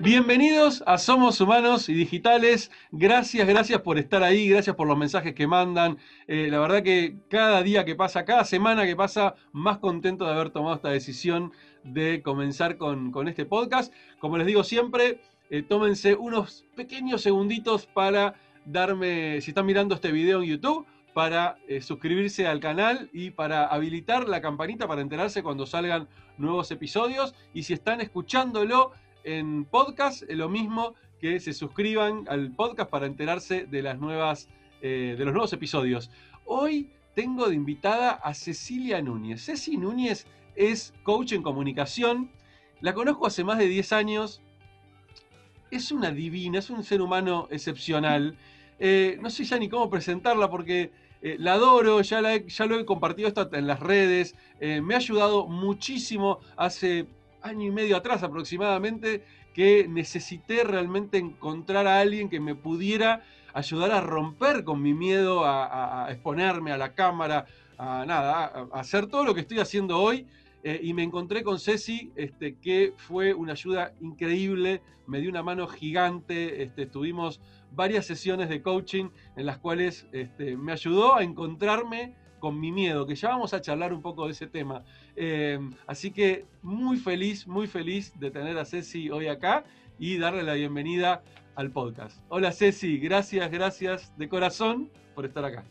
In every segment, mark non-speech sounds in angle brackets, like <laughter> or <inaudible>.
Bienvenidos a Somos Humanos y Digitales. Gracias, gracias por estar ahí, gracias por los mensajes que mandan. Eh, la verdad que cada día que pasa, cada semana que pasa, más contento de haber tomado esta decisión de comenzar con, este podcast. Como les digo siempre, eh, tómense unos pequeños segunditos para darme, si están mirando este video en YouTube, para eh, suscribirse al canal y para habilitar la campanita para enterarse cuando salgan nuevos episodios. Y si están escuchándolo, en podcast, es lo mismo que se suscriban al podcast para enterarse de, las nuevas, eh, de los nuevos episodios. Hoy tengo de invitada a Cecilia Núñez. Ceci Núñez es coach en comunicación. La conozco hace más de 10 años. Es una divina, es un ser humano excepcional. Eh, no sé ya ni cómo presentarla porque eh, la adoro, ya, lo he compartido esto en las redes. me ha ayudado muchísimo hace año y medio atrás aproximadamente, que necesité realmente encontrar a alguien que me pudiera ayudar a romper con mi miedo a, exponerme a la cámara, a nada, a, hacer todo lo que estoy haciendo hoy. Eh, y me encontré con Ceci, este, que fue una ayuda increíble, me dio una mano gigante, este, tuvimos varias sesiones de coaching en las cuales este, me ayudó a encontrarme con mi miedo, que ya vamos a charlar un poco de ese tema. Eh, así que muy feliz, muy feliz de tener a Ceci hoy acá y darle la bienvenida al podcast. Hola Ceci, gracias, gracias de corazón por estar acá.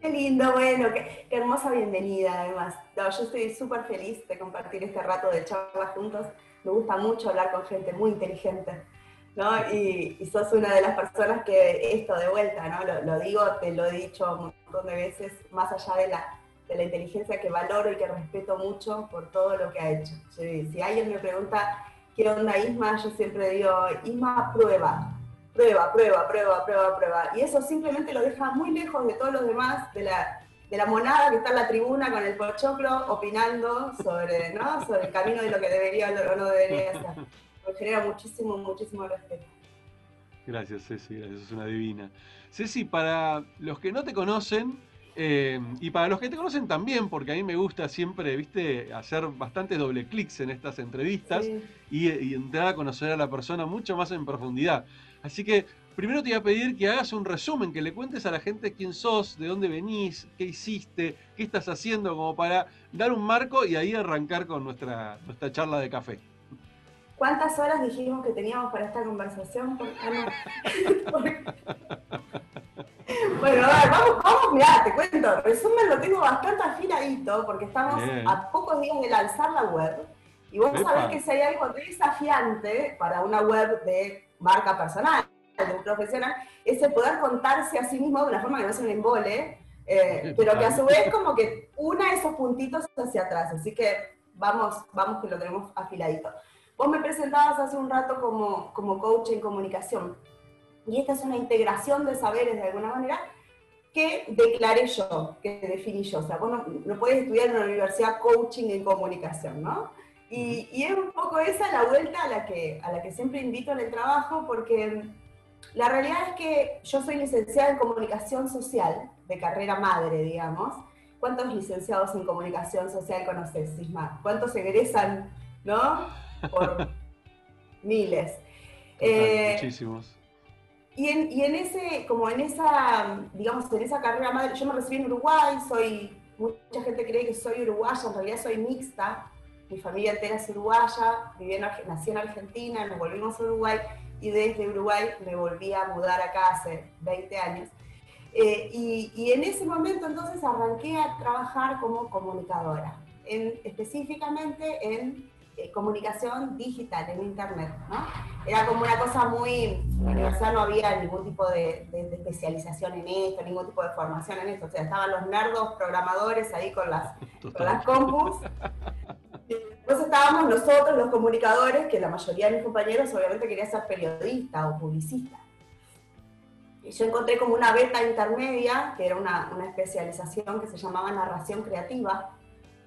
Qué lindo, bueno, qué, hermosa bienvenida además. yo estoy súper feliz de compartir este rato de charla juntos. Me gusta mucho hablar con gente muy inteligente. ¿No? Y, sos una de las personas que esto de vuelta, ¿no? Lo, digo, te lo he dicho un montón de veces, más allá de la, de la inteligencia que valoro y que respeto mucho por todo lo que ha hecho. Si, alguien me pregunta qué onda Isma, yo siempre digo, Isma prueba, prueba, prueba, prueba, prueba, prueba. Y eso simplemente lo deja muy lejos de todos los demás, de la, de la monada que está en la tribuna con el pochoclo opinando sobre, ¿no? sobre el camino de lo que debería o no debería hacer. <laughs> Me genera muchísimo, muchísimo respeto. Gracias, Ceci, gracias, es una divina. Ceci, para los que no te conocen, eh, y para los que te conocen también, porque a mí me gusta siempre, viste, hacer bastantes doble clics en estas entrevistas y, entrar a conocer a la persona mucho más en profundidad. Así que primero te voy a pedir que hagas un resumen, que le cuentes a la gente quién sos, de dónde venís, qué hiciste, qué estás haciendo, como para dar un marco y ahí arrancar con nuestra, nuestra charla de café. ¿Cuántas horas dijimos que teníamos para esta conversación? <laughs> Bueno, a ver, vamos, vamos, mirá, te cuento, resumen lo tengo bastante afiladito porque estamos a pocos días de lanzar la web. Y vos sabés que si hay algo desafiante para una web de marca personal, de un profesional, es el poder contarse a sí mismo de una forma que no se un embole, eh, pero que a su vez como que una esos puntitos hacia atrás, así que vamos, vamos que lo tenemos afiladito. Vos me presentabas hace un rato como, como coach en comunicación. Y esta es una integración de saberes de alguna manera que declaré yo, que definí yo. O sea, vos no, puedes estudiar en una universidad coaching en comunicación, ¿no? Y, y, es un poco esa la vuelta a la, que, a la que siempre invito en el trabajo, porque la realidad es que yo soy licenciada en comunicación social, de carrera madre, digamos. ¿Cuántos licenciados en comunicación social conoces, Sisma? ¿Cuántos egresan, no? Por miles. Eh, muchísimos. Y en, ese, como en esa, digamos, en esa carrera madre, yo me recibí en Uruguay, soy, mucha gente cree que soy uruguaya, en realidad soy mixta, mi familia entera es uruguaya, viví nací en Argentina, nos volvimos a Uruguay y desde Uruguay me volví a mudar acá hace 20 años. Eh, y, en ese momento entonces arranqué a trabajar como comunicadora, en, específicamente en eh, comunicación digital, en Internet. ¿no? Era como una cosa muy, en la universidad no había ningún tipo de, especialización en esto, ningún tipo de formación en esto. O sea, estaban los nerdos programadores ahí con las, con las compus. Después estábamos nosotros, los comunicadores, que la mayoría de mis compañeros obviamente quería ser periodista o publicista. Y yo encontré como una beta intermedia, que era una, una especialización que se llamaba narración creativa,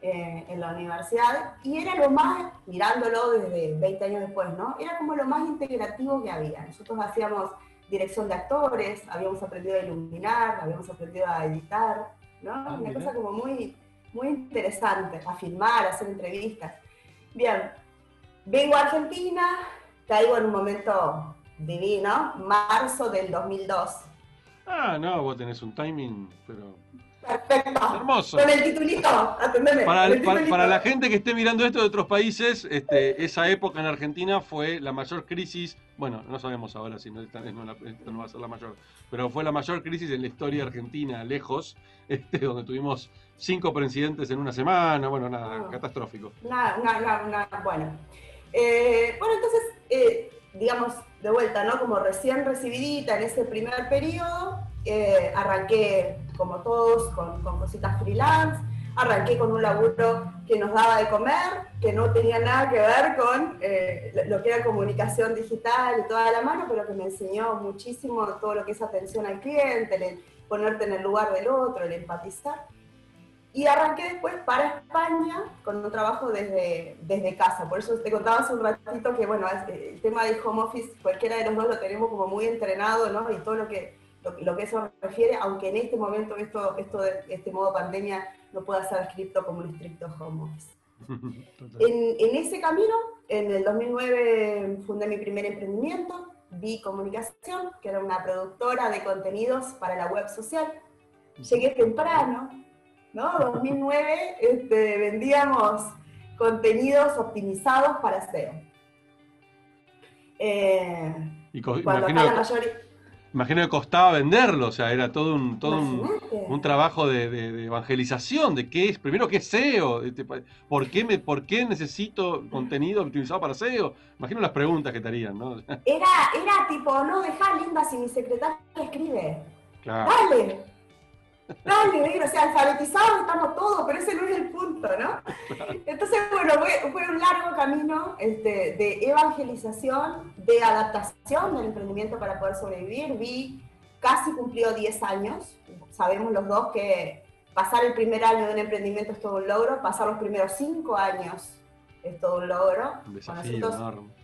eh, en la universidad y era lo más, mirándolo desde 20 años después, ¿no? Era como lo más integrativo que había. Nosotros hacíamos dirección de actores, habíamos aprendido a iluminar, habíamos aprendido a editar, ¿no? Ah, Una cosa como muy, muy interesante, a filmar, a hacer entrevistas. Bien, vengo a Argentina, caigo en un momento divino, marzo del 2002. Ah, no, vos tenés un timing, pero Perfecto. Hermoso. Con el titulito, atendeme. Para, con el para- titulito. para la gente que esté mirando esto de otros países, este, esa época en Argentina fue la mayor crisis, bueno, no sabemos ahora si no, esta, no, la- esta no va a ser la mayor, pero fue la mayor crisis en la historia argentina, lejos, <laughs> este, donde tuvimos cinco presidentes en una semana, bueno, nada, Ah. catastrófico. Una, una, una- bueno. Eh, bueno, entonces, eh, digamos, de vuelta, ¿no? Como recién recibidita en ese primer periodo, eh, arranqué, como todos, con, con cositas freelance, arranqué con un laburo que nos daba de comer, que no tenía nada que ver con eh, lo que era comunicación digital y toda la mano, pero que me enseñó muchísimo todo lo que es atención al cliente, el ponerte en el lugar del otro, el empatizar. Y arranqué después para España con un trabajo desde, desde casa. Por eso te contaba hace un ratito que, bueno, el tema del home office, cualquiera de los dos lo tenemos como muy entrenado, ¿no? Y todo lo que, lo, que eso refiere, aunque en este momento esto, esto de este modo pandemia no pueda ser escrito como un estricto home office. En, en ese camino, en el 2009 fundé mi primer emprendimiento, Vi Comunicación, que era una productora de contenidos para la web social. Llegué temprano, ¿no? 2009 este, vendíamos contenidos optimizados para SEO. Eh, Y cuando acá la mayoría... imagino que costaba venderlo, o sea, era todo un, todo un, trabajo de, de- de evangelización, de qué es, primero qué es SEO, Este, ¿por qué, me, por qué necesito contenido optimizado para SEO? Imagino las preguntas que te harían, ¿no? Era, era tipo, no, deja linda si mi secretaria escribe. Claro. Dale. Dale, negro, o sea, alfabetizados estamos todos, pero ese no es el punto, ¿no? Entonces, bueno, fue, fue un largo camino este, de evangelización, de adaptación del emprendimiento para poder sobrevivir. Vi, casi cumplió 10 años. Sabemos los dos que pasar el primer año de un emprendimiento es todo un logro, pasar los primeros 5 años es todo un logro. Un desafío nosotros enorme.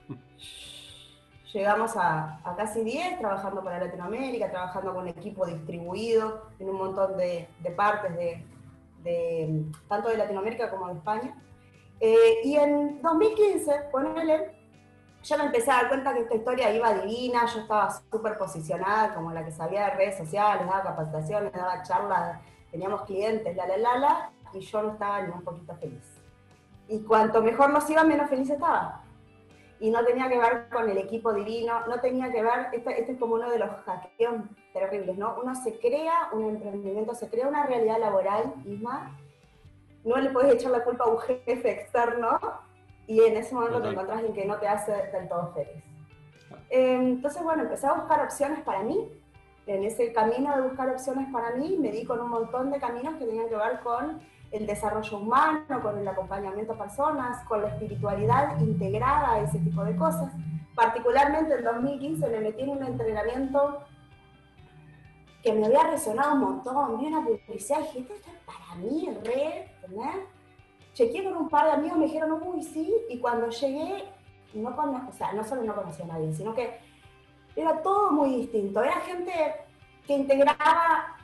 Llegamos a, a casi 10, trabajando para Latinoamérica, trabajando con equipo distribuido en un montón de, de partes, de, de- tanto de Latinoamérica como de España. Eh, y en 2015, ponele, yo me empecé a dar cuenta que esta historia iba divina, yo estaba súper posicionada como la que sabía de redes sociales, daba capacitaciones, daba charlas, teníamos clientes, la, la, la, la, y yo no estaba ni un poquito feliz. Y cuanto mejor nos iba, menos feliz estaba y no tenía que ver con el equipo divino, no tenía que ver, este, este es como uno de los hackeos terribles, ¿no? Uno se crea un emprendimiento, se crea una realidad laboral, Isma, no le puedes echar la culpa a un jefe externo y en ese momento Total. te encontrás en que no te hace del todo feliz. Eh, entonces, bueno, empecé a buscar opciones para mí. En ese camino de buscar opciones para mí, me di con un montón de caminos que tenían que ver con el desarrollo humano, con el acompañamiento a personas, con la espiritualidad integrada ese tipo de cosas. Particularmente en 2015 me metí en un entrenamiento que me había resonado un montón. Vi una publicidad y dije, esto es para mí, re, ¿entendés? Chequeé con un par de amigos, me dijeron, uy, sí, y cuando llegué, no, cono- o sea, no solo no conocía a nadie, sino que era todo muy distinto. Era gente que integraba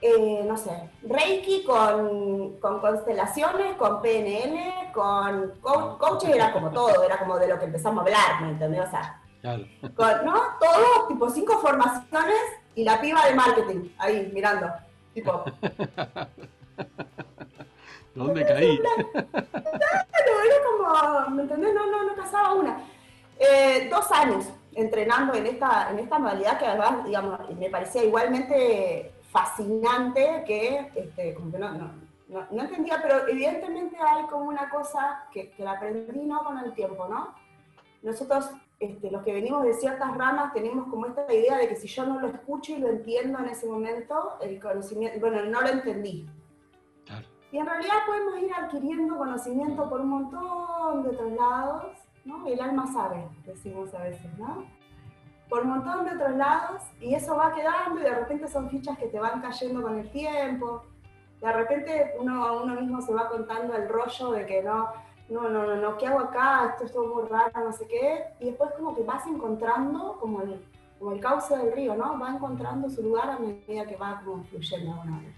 eh, no sé, Reiki con, con constelaciones, con PNL, con co- coaches, era como todo, era como de lo que empezamos a hablar, ¿me entendés? O sea, Claro. con, ¿no? Todo, tipo cinco formaciones y la piba de marketing, ahí, mirando, tipo, <laughs> ¿Dónde caí? <laughs> Claro, era como, ¿me entendés? No, no, no pasaba una. Eh, dos años entrenando en esta, en esta modalidad que además, digamos, me parecía igualmente fascinante que, este, como que no, no, no, no entendía, pero evidentemente hay como una cosa que, que la aprendí, ¿no? Con el tiempo, ¿no? Nosotros, este, los que venimos de ciertas ramas, tenemos como esta idea de que si yo no lo escucho y lo entiendo en ese momento, el conocimiento, bueno, no lo entendí. Claro. Y en realidad podemos ir adquiriendo conocimiento por un montón de otros lados, ¿no? El alma sabe, decimos a veces, ¿no? Por un montón de otros lados, y eso va quedando, y de repente son fichas que te van cayendo con el tiempo. De repente uno, uno mismo se va contando el rollo de que no, no, no, no, no, ¿qué hago acá? Esto es todo muy raro, no sé qué. Y después como que vas encontrando como el, como el cauce del río, ¿no? Va encontrando su lugar a medida que va como fluyendo de alguna manera.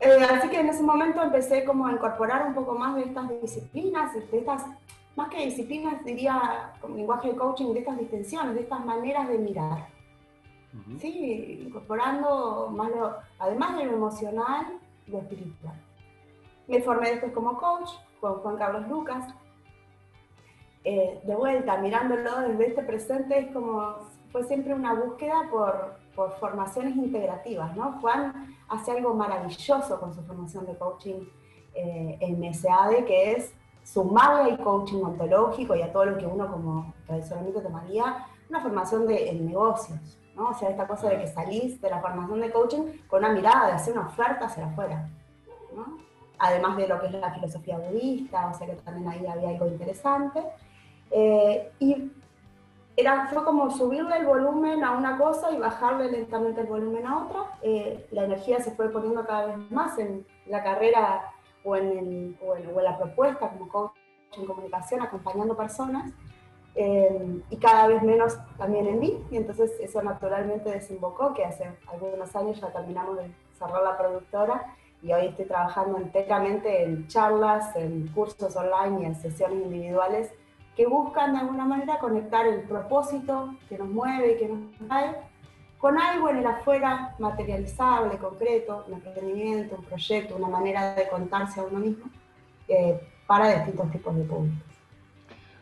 Eh, así que en ese momento empecé como a incorporar un poco más de estas disciplinas, de estas, más que disciplinas, diría, con lenguaje de coaching, de estas distinciones, de estas maneras de mirar. Sí, incorporando más lo, además de lo emocional, lo espiritual. Me formé después como coach con Juan Carlos Lucas. Eh, de vuelta, mirándolo desde este presente, es como, fue siempre una búsqueda por, por formaciones integrativas, ¿no? Juan hace algo maravilloso con su formación de coaching eh, en SAD, que es sumarle al coaching ontológico y a todo lo que uno como tradicionalmente tomaría, una formación de, en negocios, ¿no? O sea, esta cosa de que salís de la formación de coaching con una mirada de hacer una oferta hacia afuera, ¿no? Además de lo que es la filosofía budista, o sea que también ahí había algo interesante. Eh, y era, fue como subirle el volumen a una cosa y bajarle lentamente el volumen a otra. Eh, la energía se fue poniendo cada vez más en la carrera o en, el, o en, la propuesta como coach en comunicación, acompañando personas, eh, y cada vez menos también en mí. Y entonces eso naturalmente desembocó, que hace algunos años ya terminamos de cerrar la productora y hoy estoy trabajando enteramente en charlas, en cursos online y en sesiones individuales que buscan de alguna manera conectar el propósito que nos mueve y que nos trae con algo en el afuera materializable, concreto, un emprendimiento, un proyecto, una manera de contarse a uno mismo eh, para distintos tipos de públicos.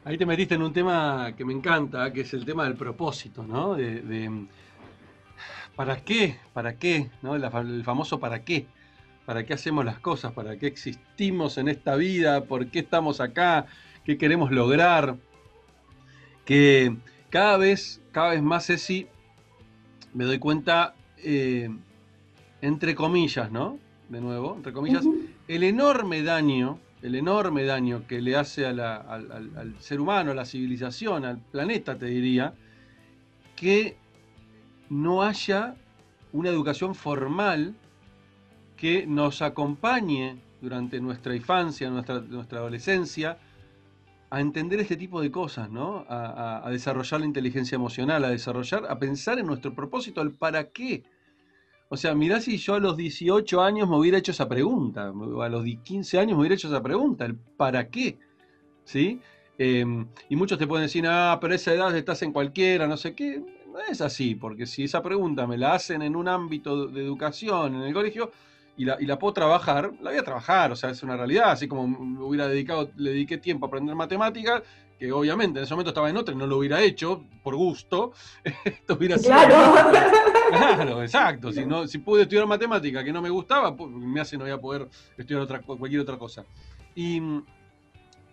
Ahí te metiste en un tema que me encanta, que es el tema del propósito, ¿no? De, ¿Para qué? ¿Para qué? El famoso ¿para qué? ¿Para qué hacemos las cosas? ¿Para qué existimos en esta vida? ¿Por qué estamos acá? qué queremos lograr, que cada vez, cada vez más, Ceci, me doy cuenta, eh, entre comillas, ¿no? De nuevo, entre comillas, el enorme daño, el enorme daño que le hace al, al, ser humano, a la civilización, al planeta, te diría, que no haya una educación formal que nos acompañe durante nuestra infancia, nuestra, nuestra adolescencia, a entender este tipo de cosas, ¿no? A, desarrollar la inteligencia emocional, a desarrollar, a pensar en nuestro propósito, el para qué. O sea, mirá si yo a los 18 años me hubiera hecho esa pregunta, a los 15 años me hubiera hecho esa pregunta, el para qué. ¿Sí? Em, y muchos te pueden decir, ah, pero a esa edad estás en cualquiera, no sé qué. No es así, porque si esa pregunta me la hacen en un ámbito de educación, en el colegio, y la, puedo trabajar, la voy a trabajar, o sea, es una realidad, así como hubiera dedicado, le dediqué tiempo a aprender matemáticas, que obviamente en ese momento estaba en otra y no lo hubiera hecho por gusto, <laughs> esto hubiera sido... Claro, <laughs> claro exacto, si, no, si pude estudiar matemática que no me gustaba, pues, me hace no voy a poder estudiar otra, cualquier otra cosa. Y,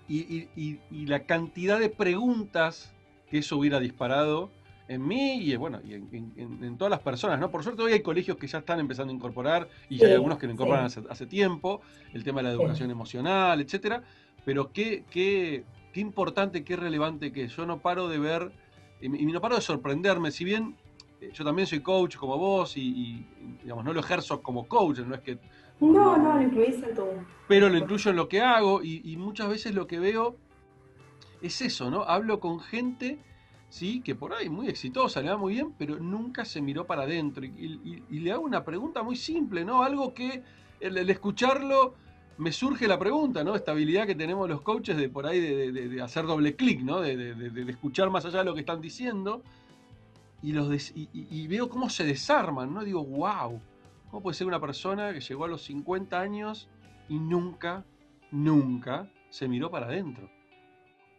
y, y la cantidad de preguntas que eso hubiera disparado, en mí y bueno y en, todas las personas, ¿no? Por suerte hoy hay colegios que ya están empezando a incorporar y hay algunos que lo incorporan hace, tiempo, el tema de la educación emocional, etcétera. Pero qué, qué, qué importante, qué relevante que yo no paro de ver y, no paro de sorprenderme, si bien eh, yo también soy coach como vos y, digamos no lo ejerzo como coach, no es que no, no, lo incluís en todo. Pero lo incluyo en lo que hago y muchas veces lo que veo es eso, ¿no? Hablo con gente ¿sí? que por ahí muy exitosa, le va muy bien, pero nunca se miró para adentro. Y, le hago una pregunta muy simple, ¿no? Algo que el, escucharlo me surge la pregunta, ¿no? Esta habilidad que tenemos los coaches de por ahí de, hacer doble clic, ¿no? De, escuchar más allá de lo que están diciendo. Y, los y, veo cómo se desarman, ¿no? Digo, wow, ¿cómo puede ser una persona que llegó a los 50 años y nunca, nunca se miró para adentro?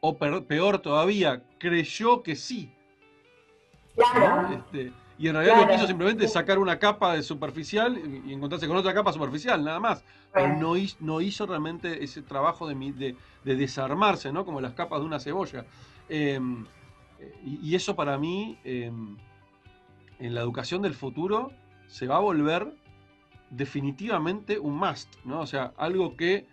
O peor todavía, creyó que sí. Claro. Este, y en realidad lo quiso simplemente sacar una capa de superficial y, encontrarse con otra capa superficial, nada más. Pero no hizo, no hizo realmente ese trabajo de, de, de, desarmarse, ¿no? Como las capas de una cebolla. Em, y, eso para mí, em, en la educación del futuro, se va a volver definitivamente un must, ¿no? O sea, algo que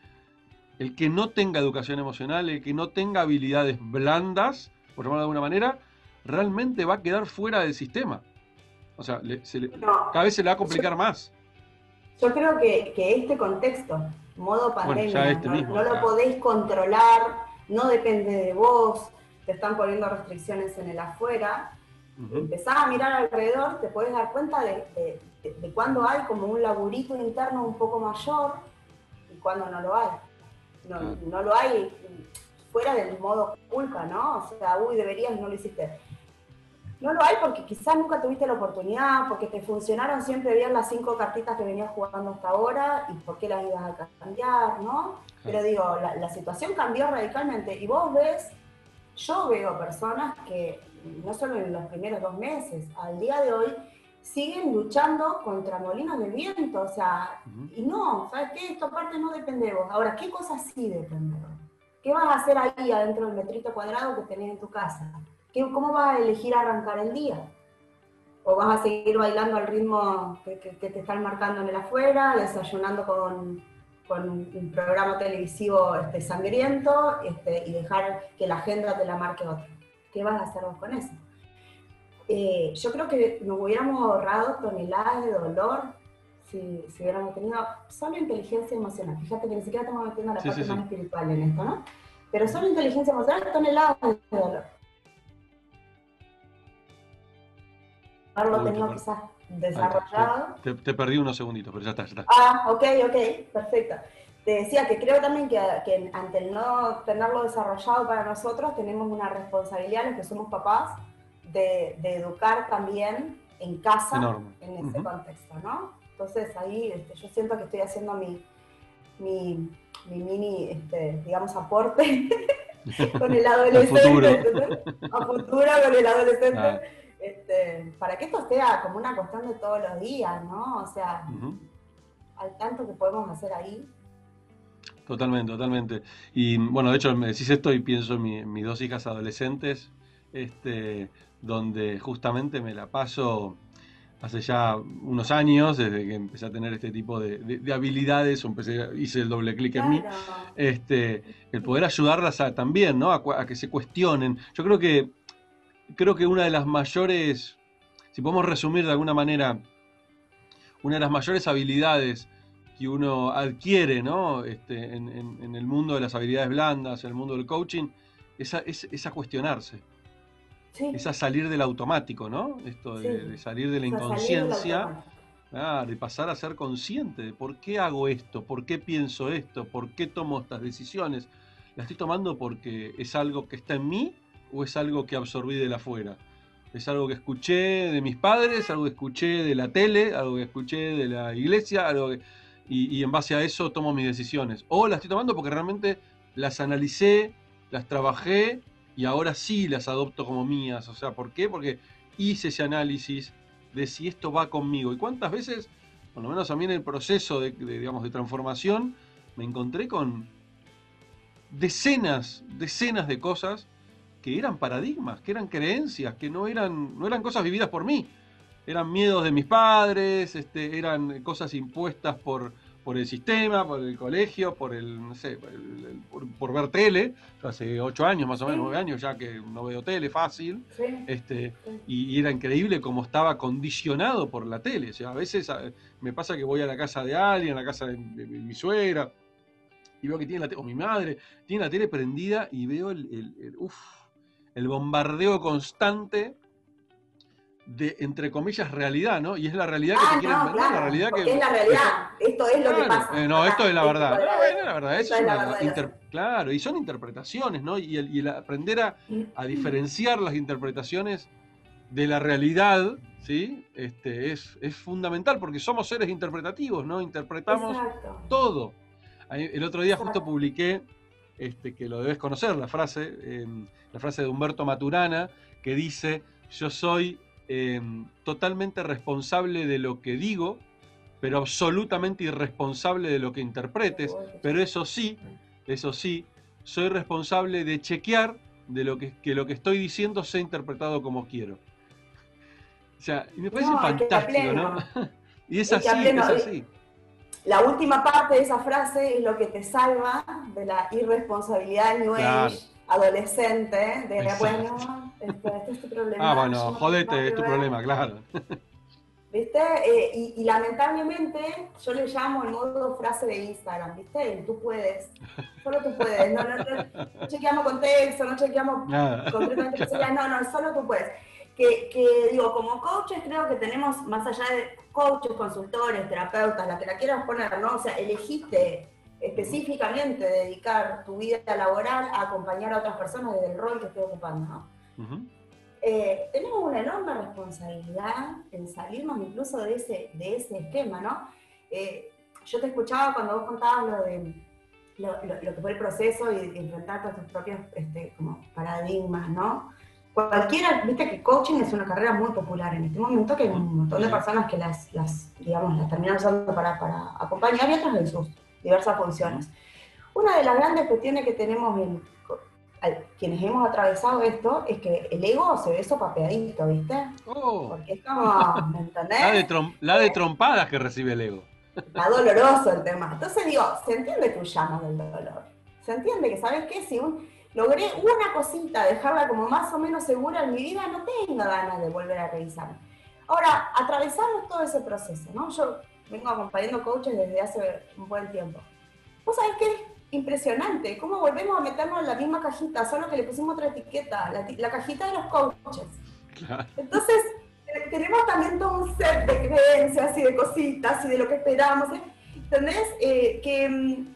el que no tenga educación emocional, el que no tenga habilidades blandas, por llamarlo de alguna manera, realmente va a quedar fuera del sistema. O sea, cada vez se le va a complicar más. Yo creo que, este contexto, modo pandemia, este no, lo podéis controlar, no depende de vos, te están poniendo restricciones en el afuera. empezás a mirar alrededor, te puedes dar cuenta de, de, cuando hay como un laburito interno un poco mayor y cuando no lo hay. No, no lo hay fuera del modo culpa, ¿no? O sea, uy, deberías no lo hiciste. No lo hay porque quizás nunca tuviste la oportunidad, porque te funcionaron siempre bien las cinco cartitas que venías jugando hasta ahora y por qué las ibas a cambiar, ¿no? Pero digo, la, la situación cambió radicalmente y vos ves, yo veo personas que no solo en los primeros dos meses, al día de hoy, siguen luchando contra molinos de viento, o sea, y no, ¿sabes qué? Esto aparte no depende de vos. Ahora, ¿qué cosas sí depende de vos? ¿Qué vas a hacer ahí adentro del metrito cuadrado que tenés en tu casa? ¿Cómo vas a elegir arrancar el día? ¿O vas a seguir bailando al ritmo que, te están marcando en el afuera, desayunando con, con un programa televisivo este, sangriento este, y dejar que la agenda te la marque otro? ¿Qué vas a hacer vos con eso? Eh, yo creo que nos hubiéramos ahorrado toneladas de dolor si, si, hubiéramos tenido solo inteligencia emocional. Fíjate que ni siquiera estamos metiendo la parte más espiritual en esto, ¿no? Pero solo inteligencia emocional, toneladas de dolor. Haberlo tenido quizás desarrollado. Te, perdí unos segunditos, pero ya está, ya está. Ah, ok, ok, perfecto te decía que creo también que, ante el no tenerlo desarrollado para nosotros, tenemos una responsabilidad, los que somos papás, de, educar también en casa en ese contexto, ¿no? Entonces ahí este, yo siento que estoy haciendo mi, mi, mini, este, digamos, aporte <laughs> con el <laughs> adolescente, a futuro con el adolescente, ah. este, para que esto sea como una constante todos los días, ¿no? O sea, al tanto que podemos hacer ahí, Totalmente, totalmente. Y bueno, de hecho me decís esto y pienso en mis dos hijas adolescentes, este, donde justamente me la paso hace ya unos años, desde que empecé a tener este tipo de, habilidades, o empecé, hice el doble clic en mí, este, el poder ayudarlas también, ¿no? A, que se cuestionen. Yo creo que, creo que una de las mayores, si podemos resumir de alguna manera, una de las mayores habilidades que uno adquiere ¿no? Este, en, el mundo de las habilidades blandas, en el mundo del coaching, es a, cuestionarse. Es a salir del automático, ¿no? Esto de, salir de la inconsciencia, de pasar a ser consciente de por qué hago esto, por qué pienso esto, por qué tomo estas decisiones. ¿La estoy tomando porque es algo que está en mí o es algo que absorbí de la afuera? Es algo que escuché de mis padres, algo que escuché de la tele, algo que escuché de la iglesia, algo que y, en base a eso tomo mis decisiones. O las estoy tomando porque realmente las analicé, las trabajé y ahora sí las adopto como mías. O sea, ¿por qué? Porque hice ese análisis de si esto va conmigo. ¿Y cuántas veces, por lo menos a mí en el proceso de, digamos, de transformación, me encontré con decenas, decenas de cosas que eran paradigmas, que eran creencias, que no eran, no eran cosas vividas por mí, eran miedos de mis padres, este, eran cosas impuestas por, por el sistema, por el colegio, por el, no sé, por, ver tele. hace ocho años, más o menos, nueve años ya que no veo tele fácil. Este, y, era increíble cómo estaba condicionado por la tele. O sea, a veces me pasa que voy a la casa de alguien, a la casa de, mi suegra, y veo que tiene la tele, o mi madre, tiene la tele prendida y veo el, el bombardeo constante de, entre comillas, realidad, ¿no? Y es la realidad que te ah, quieren no, vender, la realidad que... Es la realidad, esto es lo que pasa. Eh, no, esto es la verdad. La verdad, eso es claro, y son interpretaciones, ¿no? Y el, aprender a, a, diferenciar las interpretaciones de la realidad, ¿sí? Este, es, es fundamental porque somos seres interpretativos, ¿no? Interpretamos todo. El otro día justo publiqué, este, que lo debes conocer, la frase, em, la frase de Humberto Maturana, que dice, yo soy Em, totalmente responsable de lo que digo, pero absolutamente irresponsable de lo que interpretes. Pero eso sí, eso sí, soy responsable de chequear de lo que, lo que estoy diciendo sea interpretado como quiero. O sea, y me parece fantástico, ¿no? <laughs> y es, así, es así. La última parte de esa frase es lo que te salva de la irresponsabilidad New adolescente, de bueno, este, este, es tu problema. Ah, bueno, jodete, es tu problema, claro. ¿Viste? Eh, y, lamentablemente yo le llamo el modo frase de Instagram, ¿viste? tú puedes, solo tú puedes, no, no, no, chequeamos contexto, no chequeamos concretamente, no, no, solo tú puedes. que, digo, como coaches creo que tenemos, más allá de coaches, consultores, terapeutas, la que la quieras poner, ¿no? O sea, elegiste específicamente dedicar tu vida laboral a acompañar a otras personas desde el rol que estoy ocupando, ¿no? Eh, tenemos una enorme responsabilidad en salirnos incluso de ese, de ese esquema, ¿no? Eh, yo te escuchaba cuando vos contabas lo de lo, que fue el proceso y, enfrentar todos tus propios este, como paradigmas, ¿no? Cualquiera, viste que coaching es una carrera muy popular en este momento, que hay un montón de personas que las, las digamos, las terminan usando para, para acompañar y otras en sus diversas funciones. Una de las grandes cuestiones que tenemos en quienes hemos atravesado esto es que el ego se ve sopapeadito, ¿viste? Oh. Porque es como, ¿me entendés? La de, la de trompadas que recibe el ego. Está doloroso el tema. Entonces digo, se entiende tu llamo del dolor. Se entiende que, ¿sabes qué? Si logré una cosita, dejarla como más o menos segura en mi vida, no tengo ganas de volver a revisarme. Ahora, atravesamos todo ese proceso, ¿no? Yo vengo acompañando coaches desde hace un buen tiempo. ¿Vos sabés qué? impresionante. ¿Cómo volvemos a meternos en la misma cajita, solo que le pusimos otra etiqueta, la, cajita de los coaches? Entonces, tenemos también todo un set de creencias y de cositas y de lo que esperamos. ¿eh? ¿Entendés? Eh, que, mm,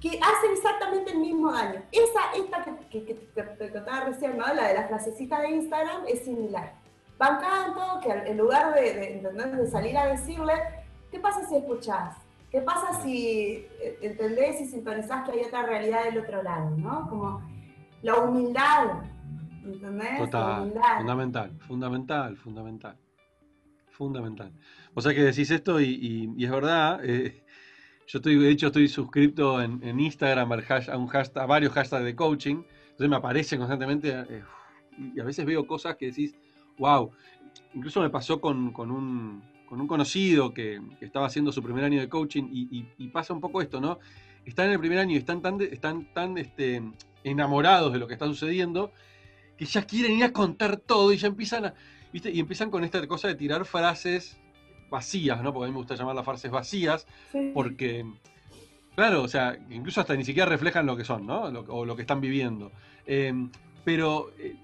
que hacen exactamente el mismo daño. Esa, esta que, que, te contaba recién, ¿no? la de la frasecita de Instagram, es similar. Van todo que en lugar de, de, de salir a decirle, ¿qué pasa si escuchás? ¿Qué pasa si eh, entendés y sintonizás que hay otra realidad del otro lado, ¿no? Como la humildad, ¿entendés? Total, fundamental, fundamental, fundamental, fundamental. O sea que decís esto y, es verdad, eh, yo estoy, de hecho estoy suscrito en, Instagram a, un hashtag, a varios hashtags de coaching, entonces me aparecen constantemente eh, y a veces veo cosas que decís, wow, incluso me pasó con un con un conocido que, estaba haciendo su primer año de coaching y, pasa un poco esto, ¿no? Están en el primer año y están tan, están tan este, enamorados de lo que está sucediendo que ya quieren ir a contar todo y ya empiezan a, ¿viste? Y empiezan con esta cosa de tirar frases vacías, ¿no? Porque a mí me gusta llamar las frases vacías, porque, claro, o sea, incluso hasta ni siquiera reflejan lo que son, ¿no? o lo que están viviendo. Eh, pero eh,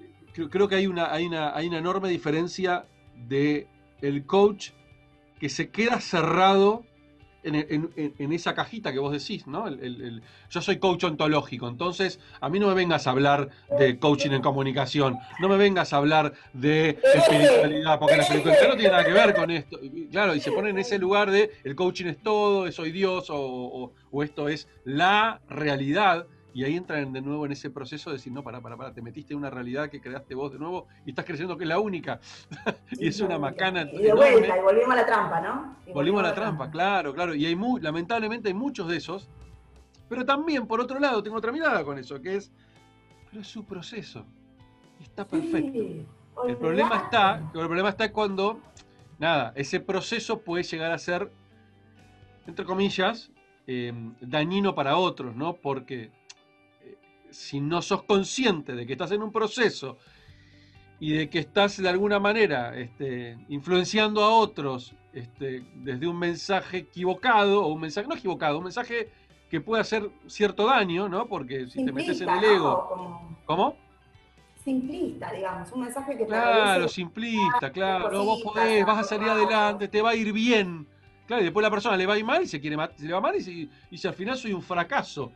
creo, que hay una, hay, una, hay una enorme diferencia de el coach que se queda cerrado en, esa cajita que vos decís, ¿no? yo soy coach ontológico, entonces a mí no me vengas a hablar de coaching en comunicación, no me vengas a hablar de espiritualidad, porque la espiritualidad no tiene nada que ver con esto. claro, y se pone en ese lugar de el coaching es todo, soy Dios, o esto es la realidad. Y ahí entran de nuevo en ese proceso de decir, no, para, para, para, te metiste en una realidad que creaste vos de nuevo y estás creyendo que es la única. <laughs> y es una macana. Y de vuelta, y volvimos a la trampa, ¿no? volvimos, a la trampa, claro, claro. Y hay muy, lamentablemente hay muchos de esos. Pero también, por otro lado, tengo otra mirada con eso, que es, pero es su proceso. Está perfecto. el problema está, el problema está cuando, nada, ese proceso puede llegar a ser, entre comillas, eh, dañino para otros, ¿no? Porque si no sos consciente de que estás en un proceso y de que estás de alguna manera este, influenciando a otros este, desde un mensaje equivocado, o un mensaje no equivocado, un mensaje que puede hacer cierto daño, ¿no? Porque si te metes en el ego. ¿Cómo? Simplista, digamos, un mensaje que Claro, simplista, claro, vos podés, vas a salir adelante, te va a ir bien. Claro, y después la persona le va a ir mal y se quiere se le va mal y, y si al final soy un fracaso.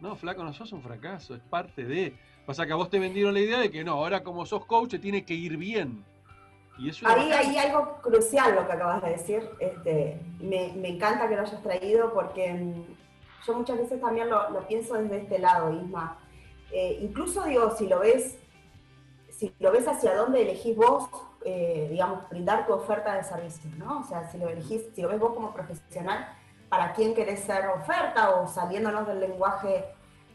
No, flaco, no sos un fracaso, es parte de. Pasa que a vos te vendieron la idea de que no, ahora como sos coach te tiene que ir bien. Y eso Ahí hay algo crucial lo que acabas de decir. Este, me, encanta que lo hayas traído porque mm, yo muchas veces también lo, pienso desde este lado, Isma. Eh, incluso digo, si lo ves, si lo ves hacia dónde elegís vos, eh, digamos, brindar tu oferta de servicio, ¿no? O sea, si lo elegís, si lo ves vos como profesional, para quién querés ser oferta o saliéndonos del lenguaje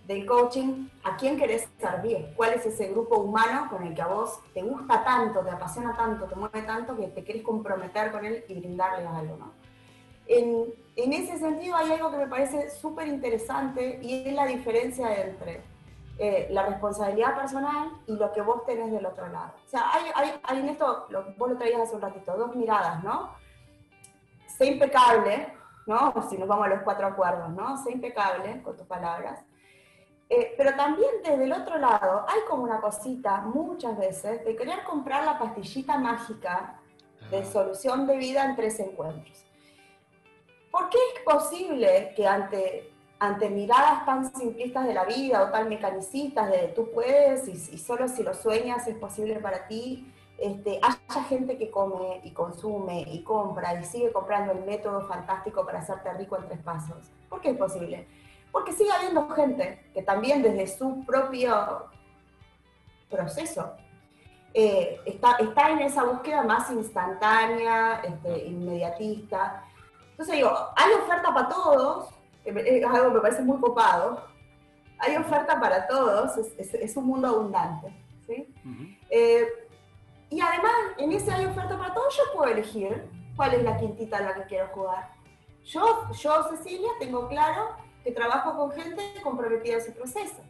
del coaching, a quién querés servir, cuál es ese grupo humano con el que a vos te gusta tanto, te apasiona tanto, te mueve tanto que te querés comprometer con él y brindarle algo. ¿no? En, en ese sentido hay algo que me parece súper interesante y es la diferencia entre eh, la responsabilidad personal y lo que vos tenés del otro lado. O sea, hay, hay, hay en esto, lo, vos lo traías hace un ratito, dos miradas, ¿no? Sé impecable, ¿no? Si nos vamos a los cuatro acuerdos, ¿no? Sé impecable con tus palabras. Eh, pero también desde el otro lado hay como una cosita, muchas veces, de querer comprar la pastillita mágica de solución de vida en tres encuentros. ¿Por qué es posible que ante, ante miradas tan simplistas de la vida o tan mecanicistas de tú puedes y, y solo si lo sueñas es posible para ti, este, haya gente que come y consume y compra y sigue comprando el método fantástico para hacerte rico en tres pasos? ¿Por qué es posible? Porque sigue habiendo gente que también desde su propio proceso eh, está, está en esa búsqueda más instantánea, este, inmediatista. Entonces digo, hay oferta para todos, es algo que me parece muy copado, hay oferta para todos, es, es- es un mundo abundante. ¿sí? Eh, y además, en ese hay oferta para todos, yo puedo elegir cuál es la quintita en la que quiero jugar. Yo, yo, Cecilia, tengo claro que trabajo con gente comprometida en su proceso.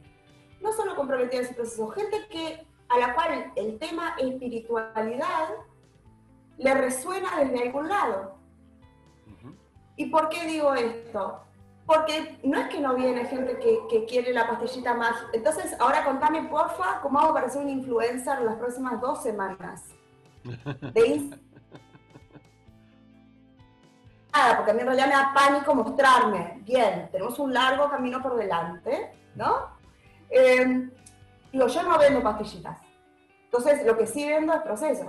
No solo comprometida en su proceso, gente que, a la cual el tema espiritualidad le resuena desde algún lado. ¿Y por qué digo esto? Porque no es que no viene gente que, que quiere la pastillita mágica. Entonces, ahora contame, porfa, cómo hago para ser un influencer las próximas dos semanas. De <laughs> Nada, porque a mí en realidad me da pánico mostrarme. Bien, tenemos un largo camino por delante, ¿no? Eh, digo, yo no vendo pastillitas. Entonces, lo que sí vendo es procesos.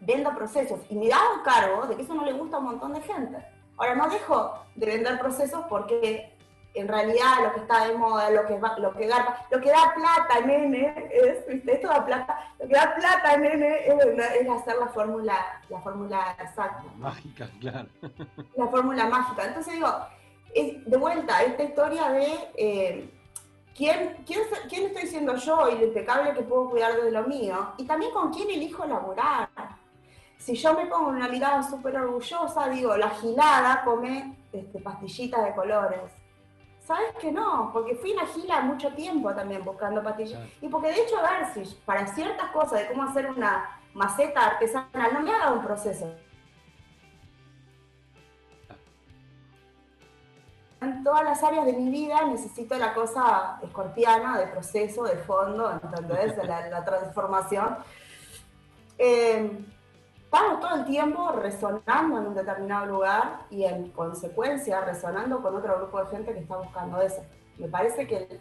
Vendo procesos. Y me hago cargo de que eso no le gusta a un montón de gente. Ahora, no dejo de vender procesos porque en realidad lo que está de moda, lo que, va- lo que, garpa- lo que da plata, nene, es, ¿viste? Esto da plata, lo que da plata, nene, es, es hacer la fórmula, la fórmula exacta. Mágica, claro. la fórmula mágica. Entonces digo, es- de vuelta, esta historia de eh, ¿quién, quién, quién estoy siendo yo y lo impecable que puedo cuidar de lo mío, y también con quién elijo laburar. Si yo me pongo una mirada súper orgullosa, digo, la gilada come este, pastillitas de colores. ¿Sabes que no? Porque fui una gila mucho tiempo también buscando pastillas. Y porque de hecho, a ver, si para ciertas cosas de cómo hacer una maceta artesanal, no me haga un proceso. En todas las áreas de mi vida necesito la cosa escorpiana, de proceso, de fondo, ¿entendés? La, la transformación. <laughs> Eh, estamos todo el tiempo resonando en un determinado lugar y en consecuencia resonando con otro grupo de gente que está buscando eso. Me parece que,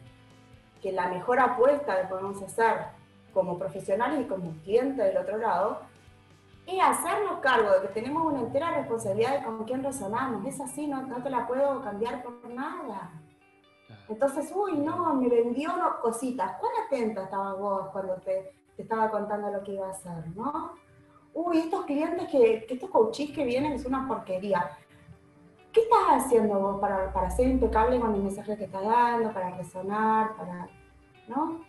que la mejor apuesta que podemos hacer como profesionales y como clientes del otro lado es hacernos cargo de que tenemos una entera responsabilidad de con quién resonamos. Es así, no, no te la puedo cambiar por nada. Entonces, uy, no, me vendió cositas. ¿Cuán atenta estabas vos cuando te, te estaba contando lo que iba a hacer, no? Uy, estos clientes que, estos coaches que vienen es una porquería. ¿Qué estás haciendo vos para, para ser impecable con el mensaje que estás dando, para resonar, para, ¿no?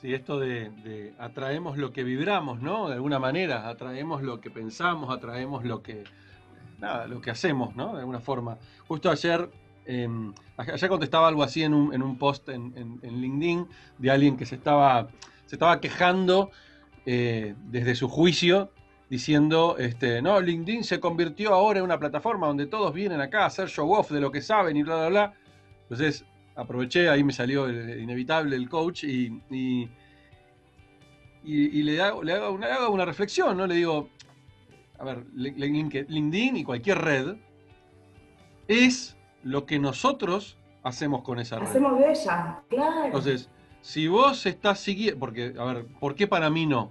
Sí, esto de, atraemos lo que vibramos, ¿no? De alguna manera, atraemos lo que pensamos, atraemos lo que, nada, lo que hacemos, ¿no? De alguna forma. Justo ayer, eh, ayer contestaba algo así en un, en un post en, en- en LinkedIn de alguien que se estaba, se estaba quejando eh, desde su juicio, diciendo, este, no, LinkedIn se convirtió ahora en una plataforma donde todos vienen acá a hacer show off de lo que saben y bla, bla, bla. Entonces, aproveché, ahí me salió el inevitable, el coach, y, y, y- y le, hago, le hago una, hago una reflexión, ¿no? Le digo, a ver, Lin- Lin- LinkedIn y cualquier red es lo que nosotros hacemos con esa red. Hacemos de ella, claro. Entonces, si vos estás siguiendo, porque, a ver, ¿por qué para mí no?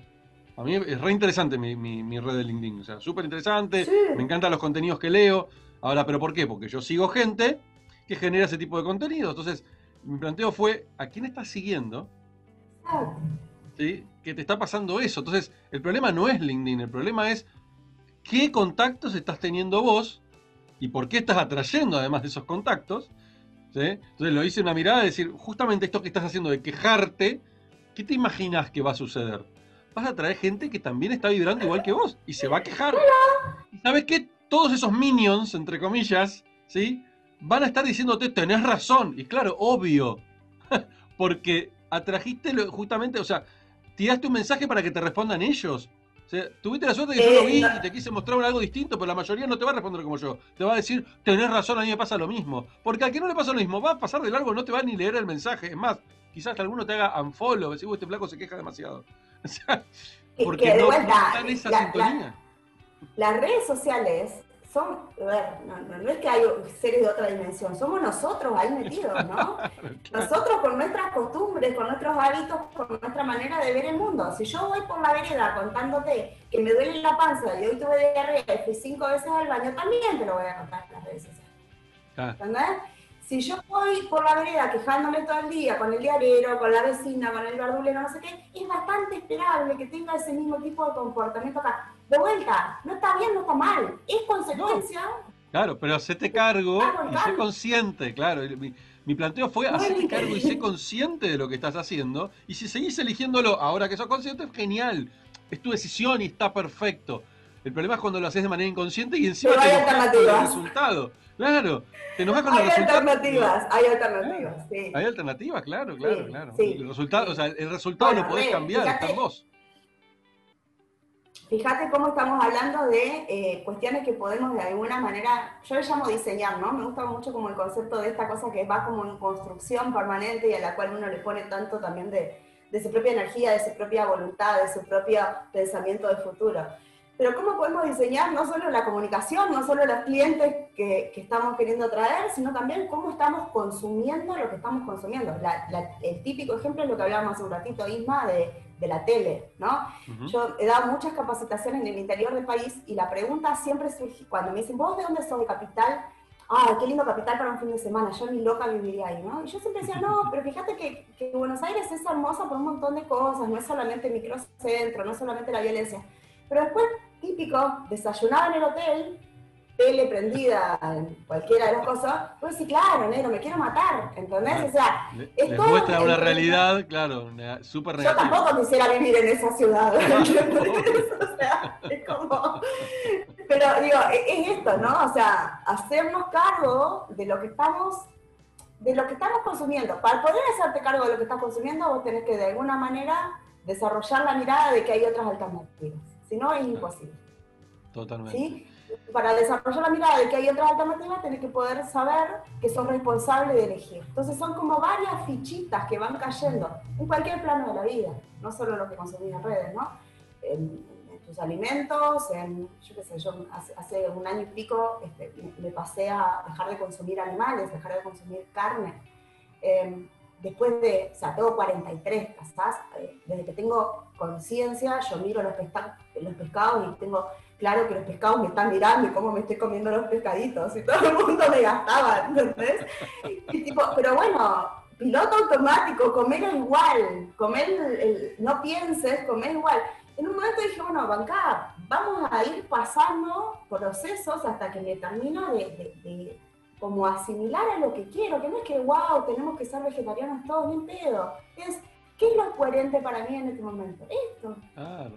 A mí es re interesante mi, mi- mi red de LinkedIn, o sea, súper interesante, Sí. me encantan los contenidos que leo. Ahora, ¿pero por qué? Porque yo sigo gente que genera ese tipo de contenido. Entonces, mi planteo fue, ¿a quién estás siguiendo? Exacto. ¿Sí? Que te está pasando eso. Entonces, el problema no es LinkedIn, el problema es qué contactos estás teniendo vos y por qué estás atrayendo además de esos contactos. ¿sí? Entonces, lo hice una mirada de decir, justamente esto que estás haciendo de quejarte, ¿qué te imaginas que va a suceder? Vas a atraer gente que también está vibrando igual que vos y se va a quejar. ¿Y sabes qué? Todos esos minions, entre comillas, ¿sí? Van a estar diciéndote, tenés razón. Y claro, obvio. <laughs> Porque atrajiste justamente, o sea, tiraste un mensaje para que te respondan ellos. O sea, tuviste la suerte que yo lo vi y te quise mostrar algo distinto, pero la mayoría no te va a responder como yo. Te va a decir, tenés razón, a mí me pasa lo mismo. Porque al que no le pasa lo mismo, va a pasar de largo, no te va a ni leer el mensaje. Es más, quizás alguno te haga unfollow, decir, este flaco se queja demasiado. <laughs> O sea, porque no, está en esa sintonía. las redes sociales son, a ver, no, es que hay seres de otra dimensión, somos nosotros ahí metidos, ¿no? <laughs> Nosotros con nuestras costumbres, con nuestros hábitos, con nuestra manera de ver el mundo. Si yo voy por la vereda contándote que me duele la panza y hoy tuve diarrea y fui cinco veces al baño, también te lo voy a contar en las redes sociales. ¿Entendés? Si yo voy por la vereda quejándome todo el día con el diarero, con la vecina, con el verdulero, no sé qué, es bastante esperable que tenga ese mismo tipo de comportamiento acá. De vuelta, no está bien, no está mal, es consecuencia. Claro, pero hacete cargo y sé consciente, claro. Mi, planteo fue hacerte cargo y sé consciente de lo que estás haciendo. Y si seguís eligiéndolo ahora que sos consciente, es genial. Es tu decisión y está perfecto. El problema es cuando lo haces de manera inconsciente y encima te enojas con el resultado. Claro, te enojas con el resultado. Hay alternativas, hay alternativas, sí. Hay alternativas, claro, claro, claro. El resultado, o sea, el resultado lo podés cambiar, está en vos. Fíjate cómo estamos hablando de eh, cuestiones que podemos de alguna manera, yo le llamo diseñar, ¿no? Me gusta mucho como el concepto de esta cosa que va como en construcción permanente y a la cual uno le pone tanto también de, de su propia energía, de su propia voluntad, de su propio pensamiento de futuro. Pero ¿cómo podemos diseñar no solo la comunicación, no solo los clientes que, que estamos queriendo atraer, sino también cómo estamos consumiendo lo que estamos consumiendo? el típico ejemplo es lo que hablábamos hace un ratito, Isma, de, de la tele, ¿no? Yo he dado muchas capacitaciones en el interior del país y la pregunta siempre surge, cuando me dicen, ¿vos de dónde sos? ¿De capital? ah, qué lindo capital para un fin de semana, yo ni loca viviría ahí, ¿no? Y yo siempre decía, no, pero fíjate que, que, Buenos Aires es hermosa por un montón de cosas, no es solamente microcentro, no es solamente la violencia. Pero después típico, desayunaba en el hotel, tele prendida, cualquiera de las cosas, pues sí, claro, negro, me quiero matar, ¿entendés? O sea, es Les muestra una realidad, claro, súper negativa. Yo tampoco quisiera vivir en esa ciudad, <laughs> o sea, es como... Pero digo, e-, es esto, ¿no? O sea, hacernos cargo de lo que estamos de lo que estamos consumiendo. Para poder hacerte cargo de lo que estás consumiendo, vos tenés que de alguna manera desarrollar la mirada de que hay otras alternativas. Si no, es imposible. Totalmente. ¿Sí? Para desarrollar la mirada de que hay otras alternativas, tenés que poder saber que sos responsable de elegir. Entonces son como varias fichitas que van cayendo en cualquier plano de la vida, no solo lo que consumís en redes, ¿no? En, tus alimentos, en, yo qué sé, yo hace, un año y pico este, me, pasé a dejar de consumir animales, dejar de consumir carne. Em, después de, o sea, tengo 43, ¿sabes? Eh, desde que tengo conciencia, yo miro los, los pescados y tengo claro que los pescados me están mirando y cómo me estoy comiendo los pescaditos y todo el mundo me gastaba, ¿entendés? Y tipo, pero bueno, piloto automático, comer igual, comer, no pienses, comer igual. En un momento dije, bueno, banca, vamos a ir pasando procesos hasta que me termino de como asimilar a lo que quiero, que no es que, wow, tenemos que ser vegetarianos todos, bien pedo. Es, ¿qué es lo coherente para mí en este momento? Esto. Claro,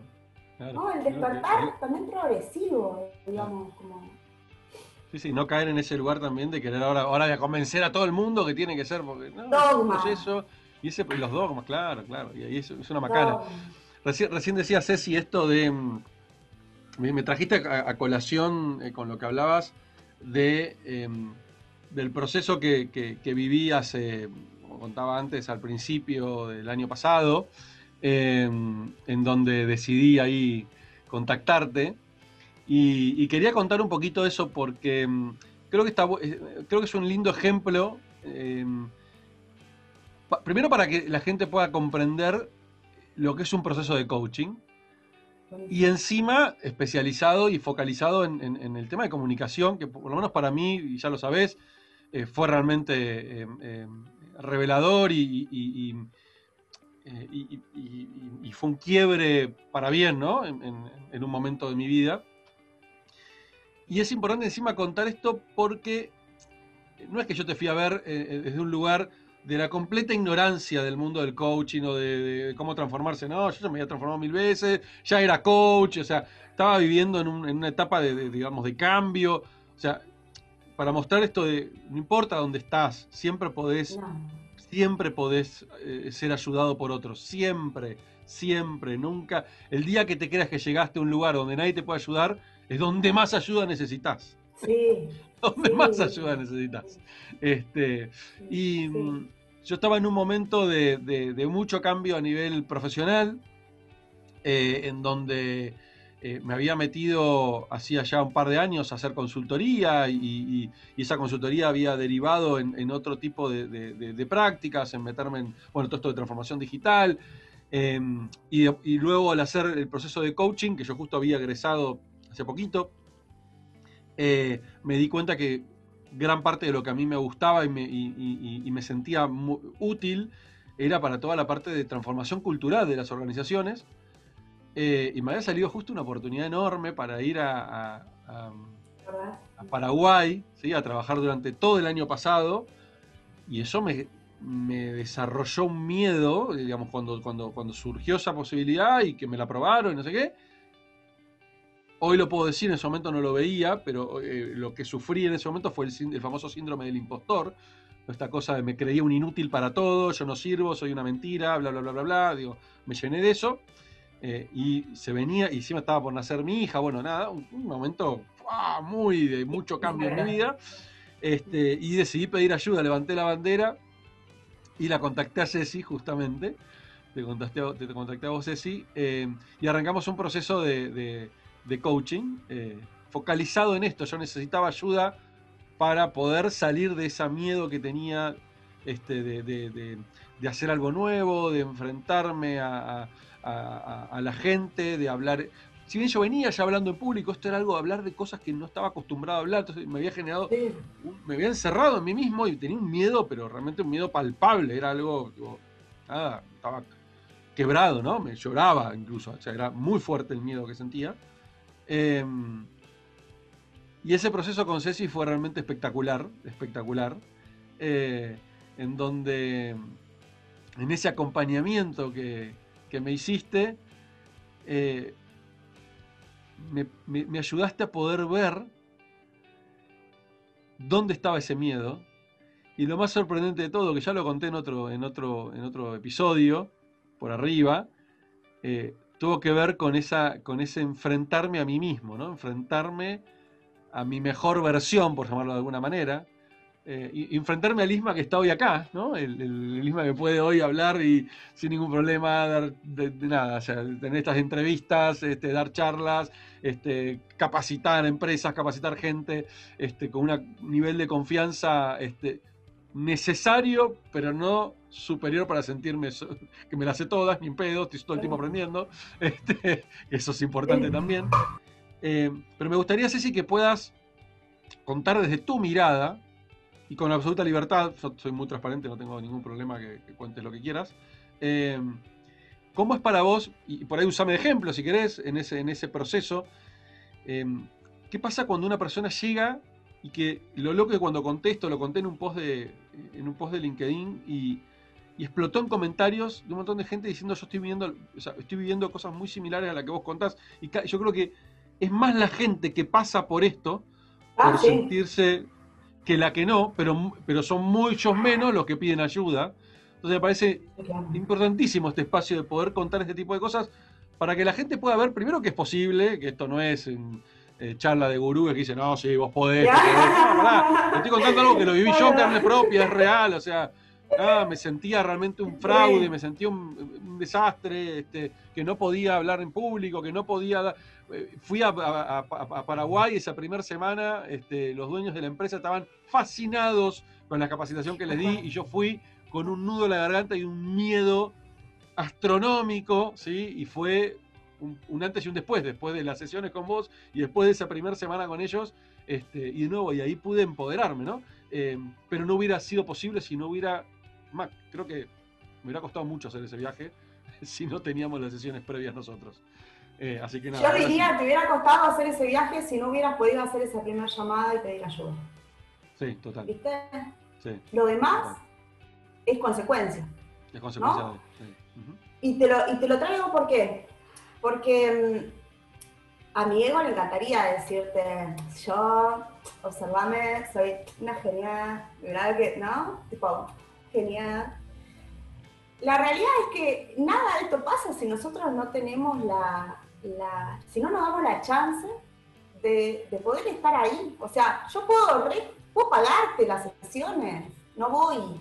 claro. No, el despertar también progresivo, digamos, como... Sí, sí, no caer en ese lugar también de querer ahora, ahora convencer a todo el mundo que tiene que ser, porque no, Dogma. eso, y ese, los dogmas, claro, claro, y ahí es, es una macana. Recién, recién, decía Ceci esto de, mm, me, trajiste a, colación eh, con lo que hablabas de... Em, del proceso que, que, viví hace, como contaba antes, al principio del año pasado, em, en donde decidí ahí contactarte. Y, quería contar un poquito eso porque em, creo, que está, eh, creo que es un lindo ejemplo, em, primero para que la gente pueda comprender lo que es un proceso de coaching. Y encima especializado y focalizado en, en, el tema de comunicación, que por lo menos para mí, y ya lo sabés, eh, fue realmente eh, eh, revelador y, y, fue un quiebre para bien, ¿no? En, un momento de mi vida. Y es importante encima contar esto porque no es que yo te fui a ver desde un lugar de la completa ignorancia del mundo del coaching o de, cómo transformarse. No, yo ya me había transformado mil veces, ya era coach, o sea, estaba viviendo en, una etapa de, digamos, de cambio. O sea, para mostrar esto de no importa dónde estás, siempre podés siempre podés eh, ser ayudado por otros, siempre, siempre, nunca. El día que te creas que llegaste a un lugar donde nadie te puede ayudar, es donde más ayuda necesitas. Sí. <laughs> donde más ayuda necesitas. Este, y mm, yo estaba en un momento de, de mucho cambio a nivel profesional, eh, en donde eh, me había metido hacía ya un par de años a hacer consultoría y, esa consultoría había derivado en, otro tipo de, prácticas, en meterme en, bueno, todo esto de transformación digital. Em, y, luego al hacer el proceso de coaching, que yo justo había egresado hace poquito, eh, me di cuenta que gran parte de lo que a mí me gustaba y y me sentía útil era para toda la parte de transformación cultural de las organizaciones eh, y me había salido justo una oportunidad enorme para ir a, Paraguay, ¿sí? a trabajar durante todo el año pasado. Y eso me, desarrolló un miedo, digamos, cuando, cuando, cuando surgió esa posibilidad y que me la aprobaron y no sé qué. Hoy lo puedo decir, en ese momento no lo veía, pero eh, lo que sufrí en ese momento fue el, el, famoso síndrome del impostor. Esta cosa de me creía un inútil para todo, yo no sirvo, soy una mentira, bla, bla, bla, bla, bla. Digo, me llené de eso. Eh, y se venía, y encima estaba por nacer mi hija, bueno, nada, un, momento muy de mucho cambio en mi vida. Este, y decidí pedir ayuda, levanté la bandera y la contacté a Ceci justamente. Te contacté, te, contacté a vos, Ceci, eh, y arrancamos un proceso de, coaching eh, focalizado en esto. Yo necesitaba ayuda para poder salir de ese miedo que tenía este, de, hacer algo nuevo, de enfrentarme a a, la gente, de hablar. Si bien yo venía ya hablando en público, esto era algo de hablar de cosas que no estaba acostumbrado a hablar, entonces me había generado, me había encerrado en mí mismo y tenía un miedo, pero realmente un miedo palpable, era algo, nada, estaba quebrado, ¿no? Me lloraba incluso, o sea, era muy fuerte el miedo que sentía. Em, y ese proceso con Ceci fue realmente espectacular, espectacular, eh, en donde, en ese acompañamiento que, que me hiciste, eh, me, ayudaste a poder ver dónde estaba ese miedo. Y lo más sorprendente de todo, que ya lo conté en otro, en otro, en otro episodio, por arriba, eh, tuvo que ver con, esa, con ese enfrentarme a mí mismo, ¿no? Enfrentarme a mi mejor versión, por llamarlo de alguna manera, eh, enfrentarme al Isma que está hoy acá, ¿no? El, Isma que puede hoy hablar y sin ningún problema dar de, nada, o sea, tener estas entrevistas, este, dar charlas, este, capacitar empresas, capacitar gente este, con un nivel de confianza este, necesario, pero no superior para sentirme que me las sé todas, ni en pedo, estoy todo el tiempo aprendiendo. <laughs> Este, eso es importante también. Eh, pero me gustaría, Ceci, que puedas contar desde tu mirada, y con absoluta libertad, soy muy transparente, no tengo ningún problema que, cuentes lo que quieras. Em, ¿Cómo es para vos, y por ahí usame de ejemplo si querés, en ese, en ese proceso, em, qué pasa cuando una persona llega y que lo loco que cuando contesto, lo conté en un post de, en un post de LinkedIn y, explotó en comentarios de un montón de gente diciendo yo estoy viviendo, estoy viviendo cosas muy similares a las que vos contás. Y yo creo que es más la gente que pasa por esto, ah, por sentirse que la que no, pero, pero son muchos menos los que piden ayuda. Entonces me parece importantísimo este espacio de poder contar este tipo de cosas para que la gente pueda ver primero que es posible, que esto no es en, eh, charla de gurú que dice, no, sí, vos podés. No, estoy contando algo que lo viví yo en carne propia, es real, o sea, ah, me sentía realmente un fraude, me sentía un, desastre, este, que no podía hablar en público, que no podía eh, fui a, Paraguay esa primera semana, este, los dueños de la empresa estaban fascinados con la capacitación que les di y yo fui con un nudo en la garganta y un miedo astronómico, ¿sí? Y fue un, antes y un después, después de las sesiones con vos y después de esa primera semana con ellos, este, y de nuevo, y ahí pude empoderarme, ¿no? Eh, pero no hubiera sido posible si no hubiera, más, creo que me hubiera costado mucho hacer ese viaje <laughs> si no teníamos las sesiones previas nosotros. Eh, así que Yo diría, te hubiera costado hacer ese viaje si no hubieras podido hacer esa primera llamada y pedir ayuda. Sí, total. ¿Viste? Sí. Lo demás es consecuencia. Es consecuencia de. Sí. y, te lo, y te lo traigo ¿por qué? Porque mm, a mi ego le encantaría decirte, yo, observame, soy una genial, que, ¿no? Tipo, Genial. La realidad es que nada de esto pasa si nosotros no tenemos la, si no nos damos la chance de, poder estar ahí. O sea, yo puedo, puedo pagarte las sesiones, no voy.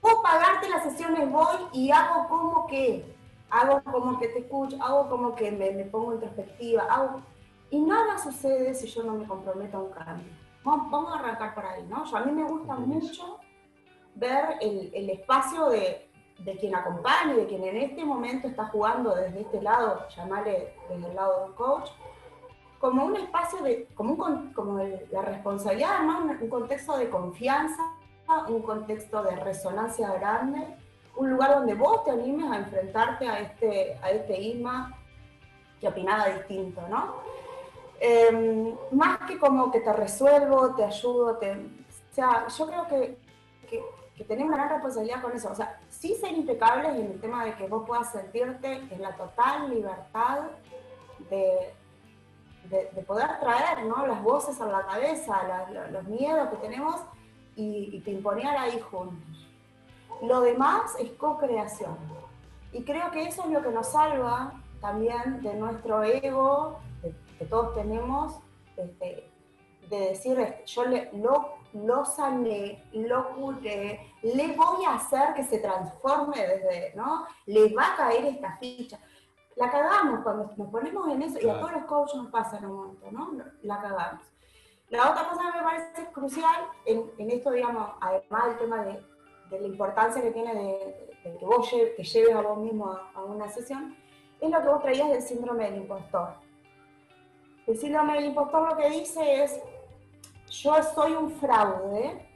Puedo pagarte las sesiones, voy y hago como que, hago como que te escucho, hago como que me, me pongo en perspectiva, hago, y nada sucede si yo no me comprometo a un cambio. Vamos, a arrancar por ahí, ¿no? Yo, a mí me gusta mucho ver el, el espacio de, de, quien acompaña, de quien en este momento está jugando desde este lado, llamarle desde el lado del coach, como un espacio de, como, un, como la responsabilidad, ¿no? un contexto de confianza, un contexto de resonancia grande, un lugar donde vos te animes a enfrentarte a este, a este Isma que opinaba distinto, ¿no? Em, más que como que te resuelvo, te ayudo, te, o sea, yo creo que, que, que, una gran responsabilidad con eso. O sea, sí ser impecables en el tema de que vos puedas sentirte en la total libertad de, de, poder traer ¿no? las voces a la cabeza, los miedos que tenemos y, y pimponear ahí juntos. Lo demás es co-creación. Y creo que eso es lo que nos salva también de nuestro ego, que todos tenemos, este, de decir, este, yo le, lo, lo sané, lo curé, le voy a hacer que se transforme desde, ¿no? Le va a caer esta ficha. La cagamos cuando nos ponemos en eso, y a todos los coaches nos pasa en un momento, ¿no? La cagamos. La otra cosa que me parece crucial en, en esto, digamos, además del tema de, de, la importancia que tiene de, que vos lleves a vos mismo a, a una sesión, es lo que vos traías del síndrome del impostor. El síndrome del impostor lo que dice es, yo soy un fraude,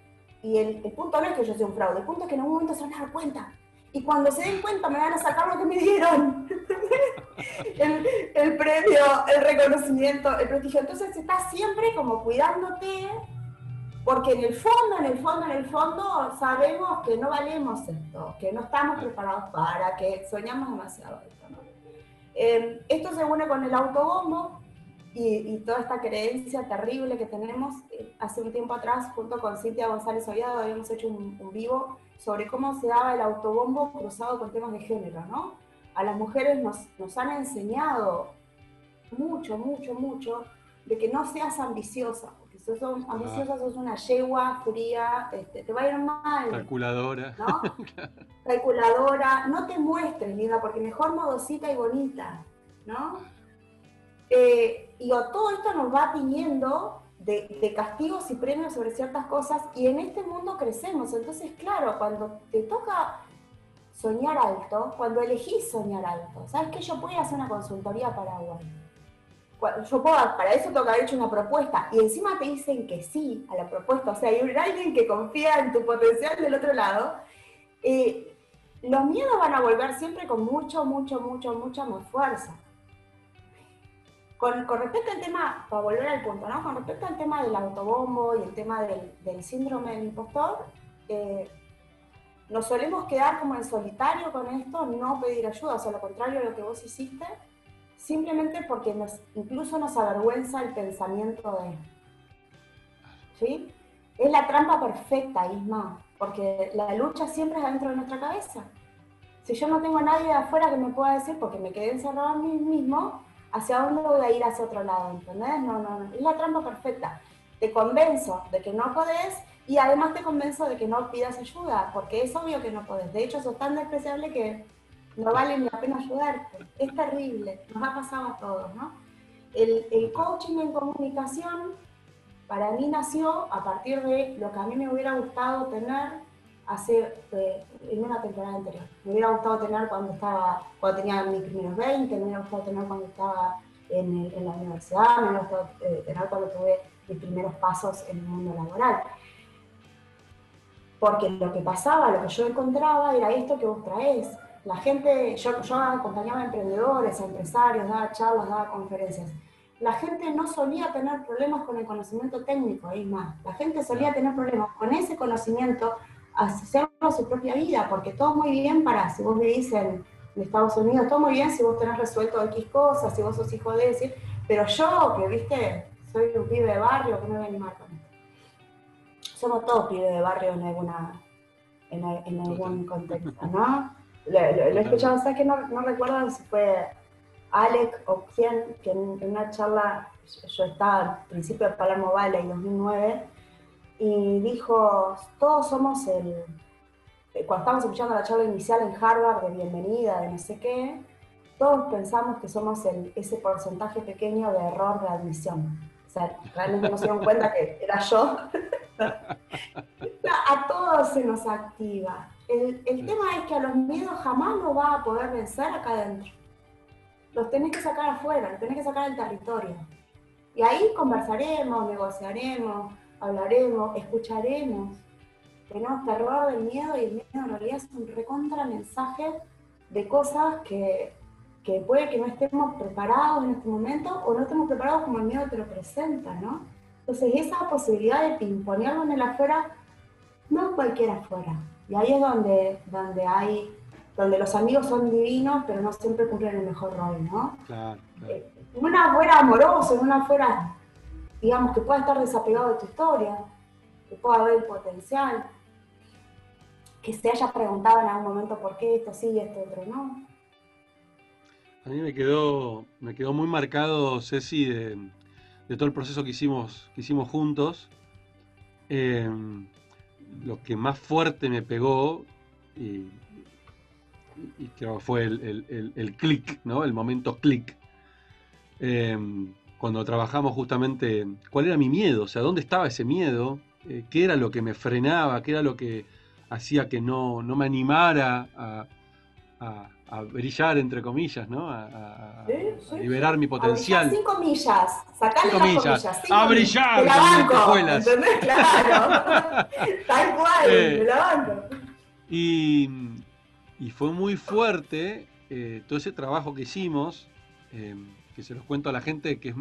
y el, punto no es que yo sea un fraude, el punto es que en un momento se van a dar cuenta. Y cuando se den cuenta me van a sacar lo que me dieron. <laughs> el, premio, el reconocimiento, el prestigio. Entonces estás siempre como cuidándote, porque en el fondo, en el fondo, en el fondo sabemos que no valemos esto, que no estamos preparados para, que soñamos demasiado esto. Eh, esto se une con el autobombo, y, toda esta creencia terrible que tenemos. Eh, hace un tiempo atrás, junto con Cintia González Ollado, habíamos hecho un, vivo sobre cómo se daba el autobombo cruzado con temas de género, ¿no? A las mujeres nos, nos han enseñado mucho, mucho, mucho de que no seas ambiciosa, porque si sos ambiciosa sos una yegua fría, este, te va a ir mal. Calculadora. ¿no? <laughs> Calculadora, no te muestres, linda, porque mejor modosita y bonita, ¿no? Eh, y todo esto nos va pidiendo de, castigos y premios sobre ciertas cosas y en este mundo crecemos. Entonces, claro, cuando te toca soñar alto, cuando elegís soñar alto, ¿sabes qué? Yo puedo hacer una consultoría Paraguay. Yo puedo, para eso tengo que haber hecho una propuesta y encima te dicen que sí a la propuesta, o sea, hay alguien que confía en tu potencial del otro lado. Eh, los miedos van a volver siempre con mucho, mucho, mucho, mucha más fuerza. Con, respecto al tema, para volver al punto, ¿no? Con respecto al tema del autobombo y el tema del, síndrome del impostor, eh, nos solemos quedar como en solitario con esto, no pedir ayuda, o sea, lo contrario de lo que vos hiciste, simplemente porque nos, incluso nos avergüenza el pensamiento de... ¿Sí? Es la trampa perfecta, Isma, porque la lucha siempre es dentro de nuestra cabeza. Si yo no tengo a nadie de afuera que me pueda decir, porque me quedé encerrado en mí mismo, ¿hacia dónde voy a ir hacia otro lado? ¿Entendés? No, no, no. Es la trampa perfecta. Te convenzo de que no podés y además te convenzo de que no pidas ayuda, porque es obvio que no podés. De hecho, sos tan despreciable que no vale ni la pena ayudarte. Es terrible. Nos ha pasado a todos, ¿no? El, el coaching en comunicación para mí nació a partir de lo que a mí me hubiera gustado tener hace, eh, en una temporada anterior. Me hubiera gustado tener cuando estaba, cuando tenía mis primeros 20, me hubiera gustado tener cuando estaba en, en la universidad, me hubiera gustado eh, tener cuando tuve mis primeros pasos en el mundo laboral. Porque lo que pasaba, lo que yo encontraba era esto que vos traés. La gente, yo, yo acompañaba a emprendedores, a empresarios, daba charlas, daba conferencias. La gente no solía tener problemas con el conocimiento técnico, ahí más. La gente solía tener problemas con ese conocimiento hacerlo su propia vida, porque todo muy bien para, si vos me dicen en Estados Unidos, todo muy bien si vos tenés resuelto X cosas, si vos sos hijo de decir, pero yo, que viste, soy un pibe de barrio, que me voy a animar con esto. Somos todos pibes de barrio en alguna, en, algún contexto, <laughs> ¿no? Lo, he escuchado, ¿sabes que no, no recuerdo si fue Alec o quién, que en, una charla, yo estaba al principio de Palermo Valley en 2009, y dijo, todos somos el, cuando estábamos escuchando la charla inicial en Harvard de bienvenida, de no sé qué, todos pensamos que somos el, ese porcentaje pequeño de error de admisión. O sea, realmente no se dieron cuenta que era yo. <laughs> a todos se nos activa. El, el tema es que a los miedos jamás lo va a poder vencer acá adentro. Los tenés que sacar afuera, los tenés que sacar del territorio. Y ahí conversaremos, negociaremos, hablaremos, escucharemos. Tenemos terror del miedo y el miedo en realidad es un recontra mensaje de cosas que que puede que no estemos preparados en este momento o no estemos preparados como el miedo te lo presenta, ¿no? Entonces esa posibilidad de imponerlo en el afuera, no cualquiera afuera. Y ahí es donde, donde hay, donde los amigos son divinos, pero no siempre cumplen el mejor rol, ¿no? Claro, eh, una fuera amorosa, una fuera, digamos, que pueda estar desapegado de tu historia, que pueda haber potencial, que se haya preguntado en algún momento por qué esto sí y esto otro no a mí me quedó, me quedó muy marcado, Ceci, de, todo el proceso que hicimos, que hicimos juntos. Em, lo que más fuerte me pegó, y, creo que fue el, el, clic, ¿no? El momento clic. Em, cuando trabajamos justamente, ¿cuál era mi miedo? O sea, ¿dónde estaba ese miedo? Eh, ¿Qué era lo que me frenaba? ¿Qué era lo que hacía que no, me animara a a brillar, entre comillas, ¿no? A, liberar mi potencial. A cinco millas, sacarle cinco millas. comillas. a brillar, la banco, ¿entendés? <laughs> Claro. Tal cual, eh, la banco. Y, y, fue muy fuerte eh, todo ese trabajo que hicimos, eh, que se los cuento a la gente, que es,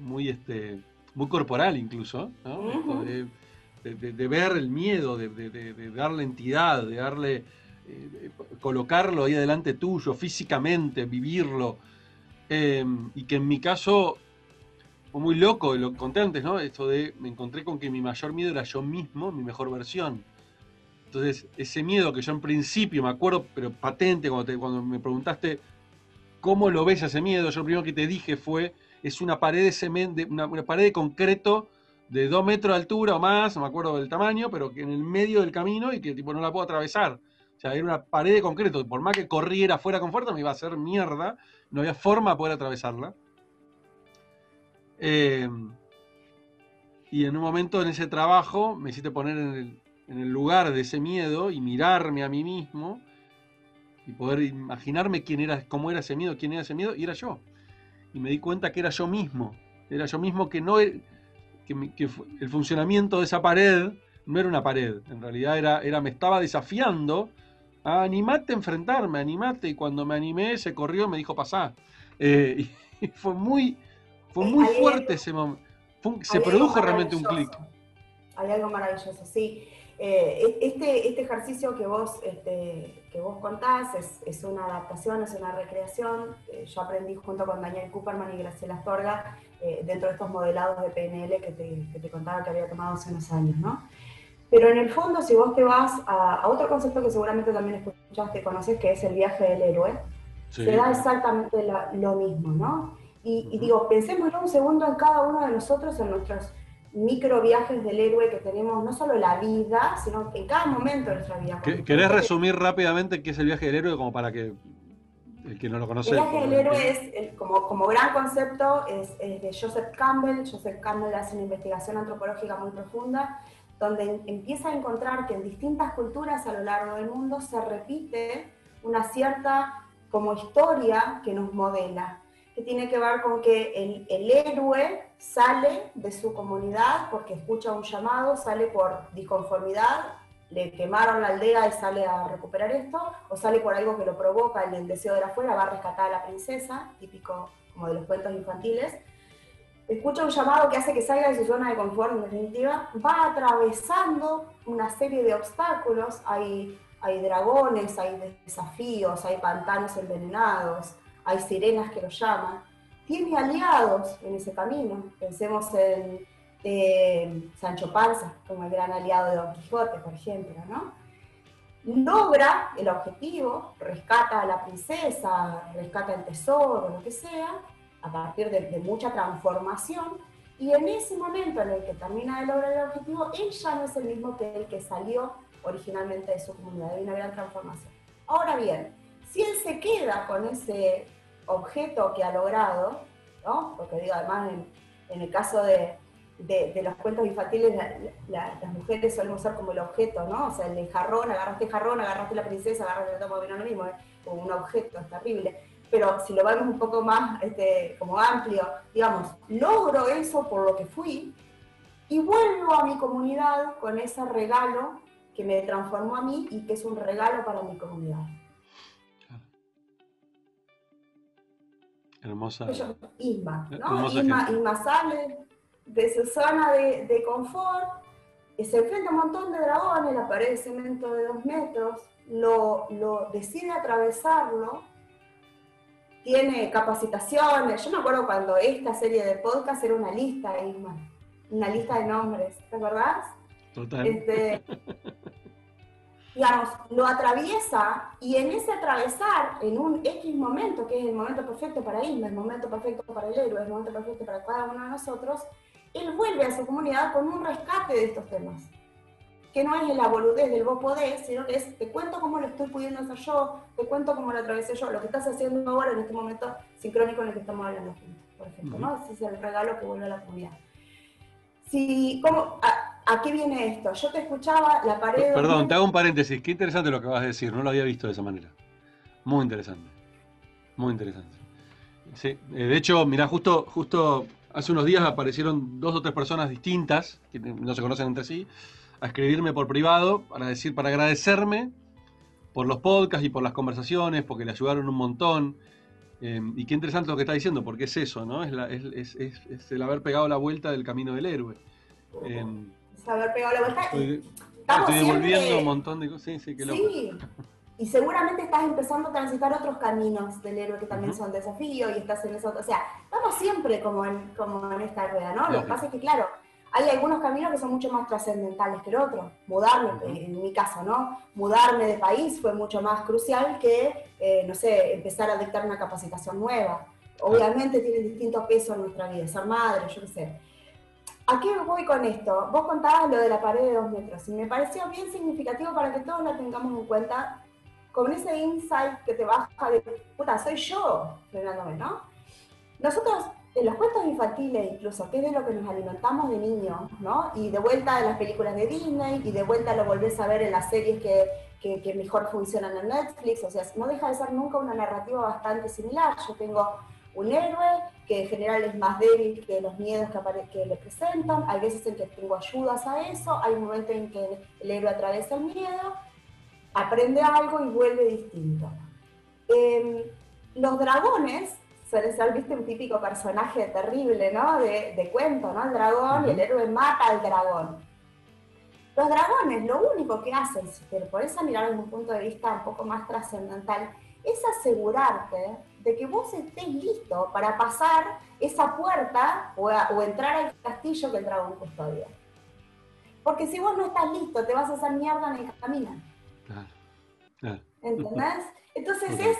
muy, este, muy corporal incluso, ¿no? de, de, ver el miedo, de, darle entidad, de darle eh, colocarlo ahí adelante tuyo, físicamente, vivirlo. Em, y que en mi caso fue muy loco, lo conté antes, ¿no? Esto de me encontré con que mi mayor miedo era yo mismo, mi mejor versión. Entonces, ese miedo que yo en principio me acuerdo, pero patente, cuando, cuando me preguntaste cómo lo ves ese miedo, yo lo primero que te dije fue, es una pared de cemento, una, pared de concreto de dos metros de altura o más, no me acuerdo del tamaño, pero que en el medio del camino y que tipo no la puedo atravesar. O sea, era una pared de concreto. Por más que corriera fuera con fuerza, me iba a hacer mierda. No había forma de poder atravesarla. Eh, y en un momento en ese trabajo me hiciste poner en el, lugar de ese miedo y mirarme a mí mismo y poder imaginarme quién era, cómo era ese miedo, quién era ese miedo, y era yo. Y me di cuenta que era yo mismo. Era yo mismo que no e, que, que el funcionamiento de esa pared no era una pared. En realidad era, era me estaba desafiando animate a enfrentarme, animate. Y cuando me animé, se corrió, me dijo, pasá. Eh, <laughs> y fue muy, fue muy fuerte ese momento. se produjo realmente un clic. Hay algo maravilloso, sí. Eh, este, este ejercicio que vos, este, que vos contás es, es, una adaptación, es una recreación. Eh, yo aprendí junto con Daniel Cooperman y Graciela Astorga dentro de estos modelados de PNL que te, que te, contaba que había tomado hace unos años, ¿no? Pero en el fondo, si vos te vas a, otro concepto que seguramente también escuchaste, conoces, que es el viaje del héroe, se da exactamente lo mismo, ¿no? Y, digo, pensemos un segundo en cada uno de nosotros, en nuestros micro viajes del héroe que tenemos, no solo la vida, sino en cada momento de nuestra vida. ¿Querés resumir rápidamente qué es el viaje del héroe como para que el que no lo conoce? El viaje del héroe es, como, como gran concepto, es, es de Joseph Campbell. Joseph Campbell hace una investigación antropológica muy profunda donde empieza a encontrar que en distintas culturas a lo largo del mundo se repite una cierta como historia que nos modela, que tiene que ver con que el, héroe sale de su comunidad porque escucha un llamado, sale por disconformidad, le quemaron la aldea y sale a recuperar esto, o sale por algo que lo provoca el deseo de la fuera, va a rescatar a la princesa, típico como de los cuentos infantiles, escucha un llamado que hace que salga de su zona de confort, en definitiva, va atravesando una serie de obstáculos, hay, hay dragones, hay desafíos, hay pantanos envenenados, hay sirenas que lo llaman, tiene aliados en ese camino, pensemos en eh, Sancho Panza como el gran aliado de Don Quijote, por ejemplo, ¿no? logra el objetivo, rescata a la princesa, rescata el tesoro, lo que sea, a partir de, mucha transformación, y en ese momento en el que termina de lograr el objetivo, él ya no es el mismo que el que salió originalmente de su comunidad, hay una gran transformación. Ahora bien, si él se queda con ese objeto que ha logrado, ¿no? porque digo, además en el caso de, de, los cuentos infantiles, las mujeres solemos ser como el objeto, ¿no? O sea, el jarrón, agarraste el jarrón, agarraste la princesa, agarraste el tomo, no lo mismo, como un objeto, es terrible. Pero si lo vemos un poco más este, como amplio, digamos, logro eso por lo que fui y vuelvo a mi comunidad con ese regalo que me transformó a mí y que es un regalo para mi comunidad. Hermosa. Isma, ¿no? Isma, Isma sale de su zona de, confort, y se enfrenta a un montón de dragones, la pared de cemento de dos metros, lo, decide atravesarlo, tiene capacitaciones. Yo me acuerdo cuando esta serie de podcast era una lista, una lista de nombres, ¿te acordás? Total. Este, <laughs> digamos, lo atraviesa y en ese atravesar, en un X momento, que es el momento perfecto para Isma, el momento perfecto para el héroe, el momento perfecto para cada uno de nosotros, él vuelve a su comunidad con un rescate de estos temas. Que no es la boludez del vos podés, sino que es te cuento cómo lo estoy pudiendo hacer yo, te cuento cómo lo atravesé yo, lo que estás haciendo ahora en este momento sincrónico en el que estamos hablando juntos, por ejemplo, ¿no? Ese es el regalo que vuelve a la comunidad. Si, ¿cómo, a, qué viene esto? Yo te escuchaba, la pared... Perdón, te hago un paréntesis, qué interesante lo que vas a decir, no lo había visto de esa manera. Muy interesante, muy interesante. Sí, eh, de hecho, mira, justo, justo hace unos días aparecieron dos o tres personas distintas, que no se conocen entre sí, a escribirme por privado para decir, para agradecerme por los podcasts y por las conversaciones, porque le ayudaron un montón. Eh, y qué interesante lo que está diciendo, porque es eso, ¿no? Es, es, el haber pegado la vuelta del camino del héroe. Eh, haber pegado la vuelta. Estoy, estoy devolviendo un montón de cosas. Sí, sí, qué loco. Sí. Y seguramente estás empezando a transitar otros caminos del héroe que también son desafíos y estás en eso. O sea, estamos siempre como en, como en esta rueda, ¿no? Lo que pasa es que, claro, hay algunos caminos que son mucho más trascendentales que el otro. Mudarme, en mi caso, ¿no? Mudarme de país fue mucho más crucial que, eh, no sé, empezar a dictar una capacitación nueva. Obviamente tiene distinto peso en nuestra vida, ser madre, yo qué sé. ¿A qué voy con esto? Vos contabas lo de la pared de dos metros y me pareció bien significativo para que todos lo tengamos en cuenta con ese insight que te baja de, puta, soy yo, frenándome, ¿no? Nosotros, en los cuentos infantiles incluso, que es de lo que nos alimentamos de niños, ¿no? Y de vuelta en las películas de Disney, y de vuelta lo volvés a ver en las series que, que, que mejor funcionan en Netflix, o sea, no deja de ser nunca una narrativa bastante similar. Yo tengo un héroe que en general es más débil que los miedos que, que le presentan, hay veces en que tengo ayudas a eso, hay momentos en que el héroe atraviesa el miedo, aprende algo y vuelve distinto. Em, los dragones suelen ser, viste, un típico personaje terrible, ¿no? De, cuento, ¿no? El dragón y el héroe mata al dragón. Los dragones lo único que hacen, si te pones a mirar desde un punto de vista un poco más trascendental, es asegurarte de que vos estés listo para pasar esa puerta o, o entrar al castillo que el dragón custodia. Porque si vos no estás listo, te vas a hacer mierda en el camino. ¿Entendés? <laughs> Entonces es,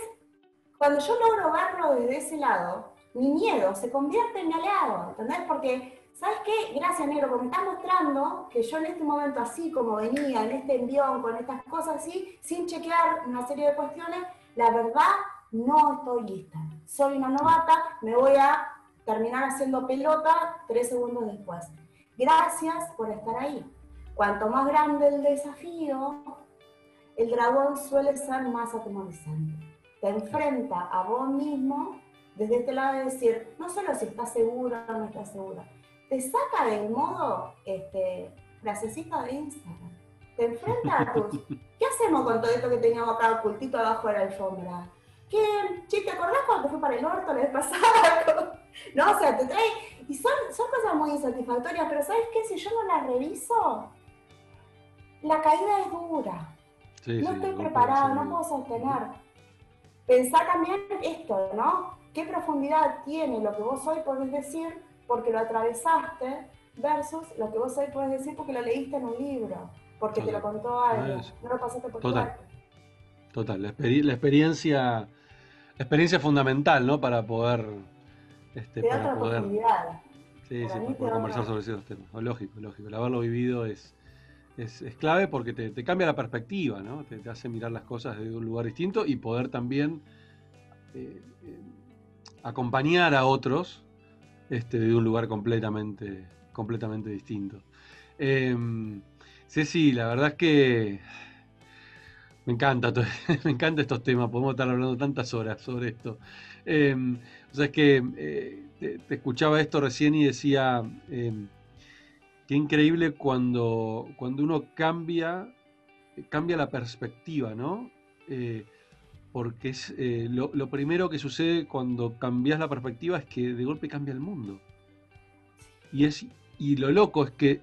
cuando yo logro verlo desde ese lado, mi miedo se convierte en aliado, ¿entendés? Porque, ¿sabes qué? Gracias, negro, porque me está mostrando que yo en este momento, así como venía, en este envión, con estas cosas así, sin chequear una serie de cuestiones, la verdad, no estoy lista. Soy una novata, me voy a terminar haciendo pelota tres segundos después. Gracias por estar ahí. Cuanto más grande el desafío, el dragón suele ser más atemorizante. Te enfrenta a vos mismo desde este lado de decir, no solo si estás seguro o no estás segura, te saca del modo este, frasecita de Instagram. Te enfrenta a tus... ¿Qué hacemos con todo esto que teníamos acá ocultito abajo de la alfombra? ¿Qué? Che, ¿te acordás cuando te fui para el orto la vez pasada? <laughs> no, o sea, te trae... Y son, son cosas muy insatisfactorias, pero ¿sabes qué? Si yo no las reviso, la caída es dura no estoy preparado, no puedo sostener. Pensá también esto, ¿no? ¿Qué profundidad tiene lo que vos hoy podés decir porque lo atravesaste versus lo que vos hoy podés decir porque lo leíste en un libro? Porque te lo contó alguien, no lo pasaste por Total. Total, la, experiencia, la experiencia es fundamental, ¿no? Para poder, este, para poder, sí, sí, para poder conversar sobre esos temas. lógico, lógico. El haberlo vivido es, es, clave porque te, cambia la perspectiva, ¿no? Te, hace mirar las cosas desde un lugar distinto y poder también eh, eh, acompañar a otros este, de un lugar completamente, completamente distinto. Em, Ceci, la verdad es que me encanta, <laughs> me encanta estos temas, podemos estar hablando tantas horas sobre esto. Em, o sea, es que eh, te, escuchaba esto recién y decía, em, qué increíble cuando, cuando uno cambia, cambia la perspectiva, ¿no? Eh, porque es eh, lo, primero que sucede cuando cambias la perspectiva es que de golpe cambia el mundo. Y, es, y lo loco es que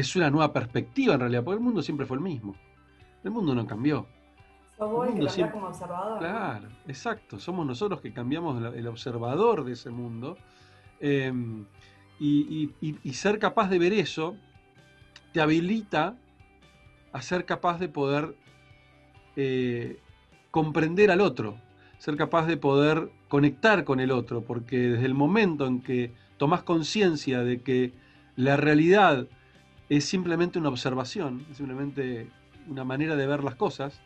es una nueva perspectiva en realidad, porque el mundo siempre fue el mismo. El mundo no cambió. Sos que como observador. Claro, exacto. Somos nosotros que cambiamos el observador de ese mundo. Em, y, ser capaz de ver eso te habilita a ser capaz de poder eh, comprender al otro, ser capaz de poder conectar con el otro, porque desde el momento en que tomas conciencia de que la realidad es simplemente una observación, es simplemente una manera de ver las cosas,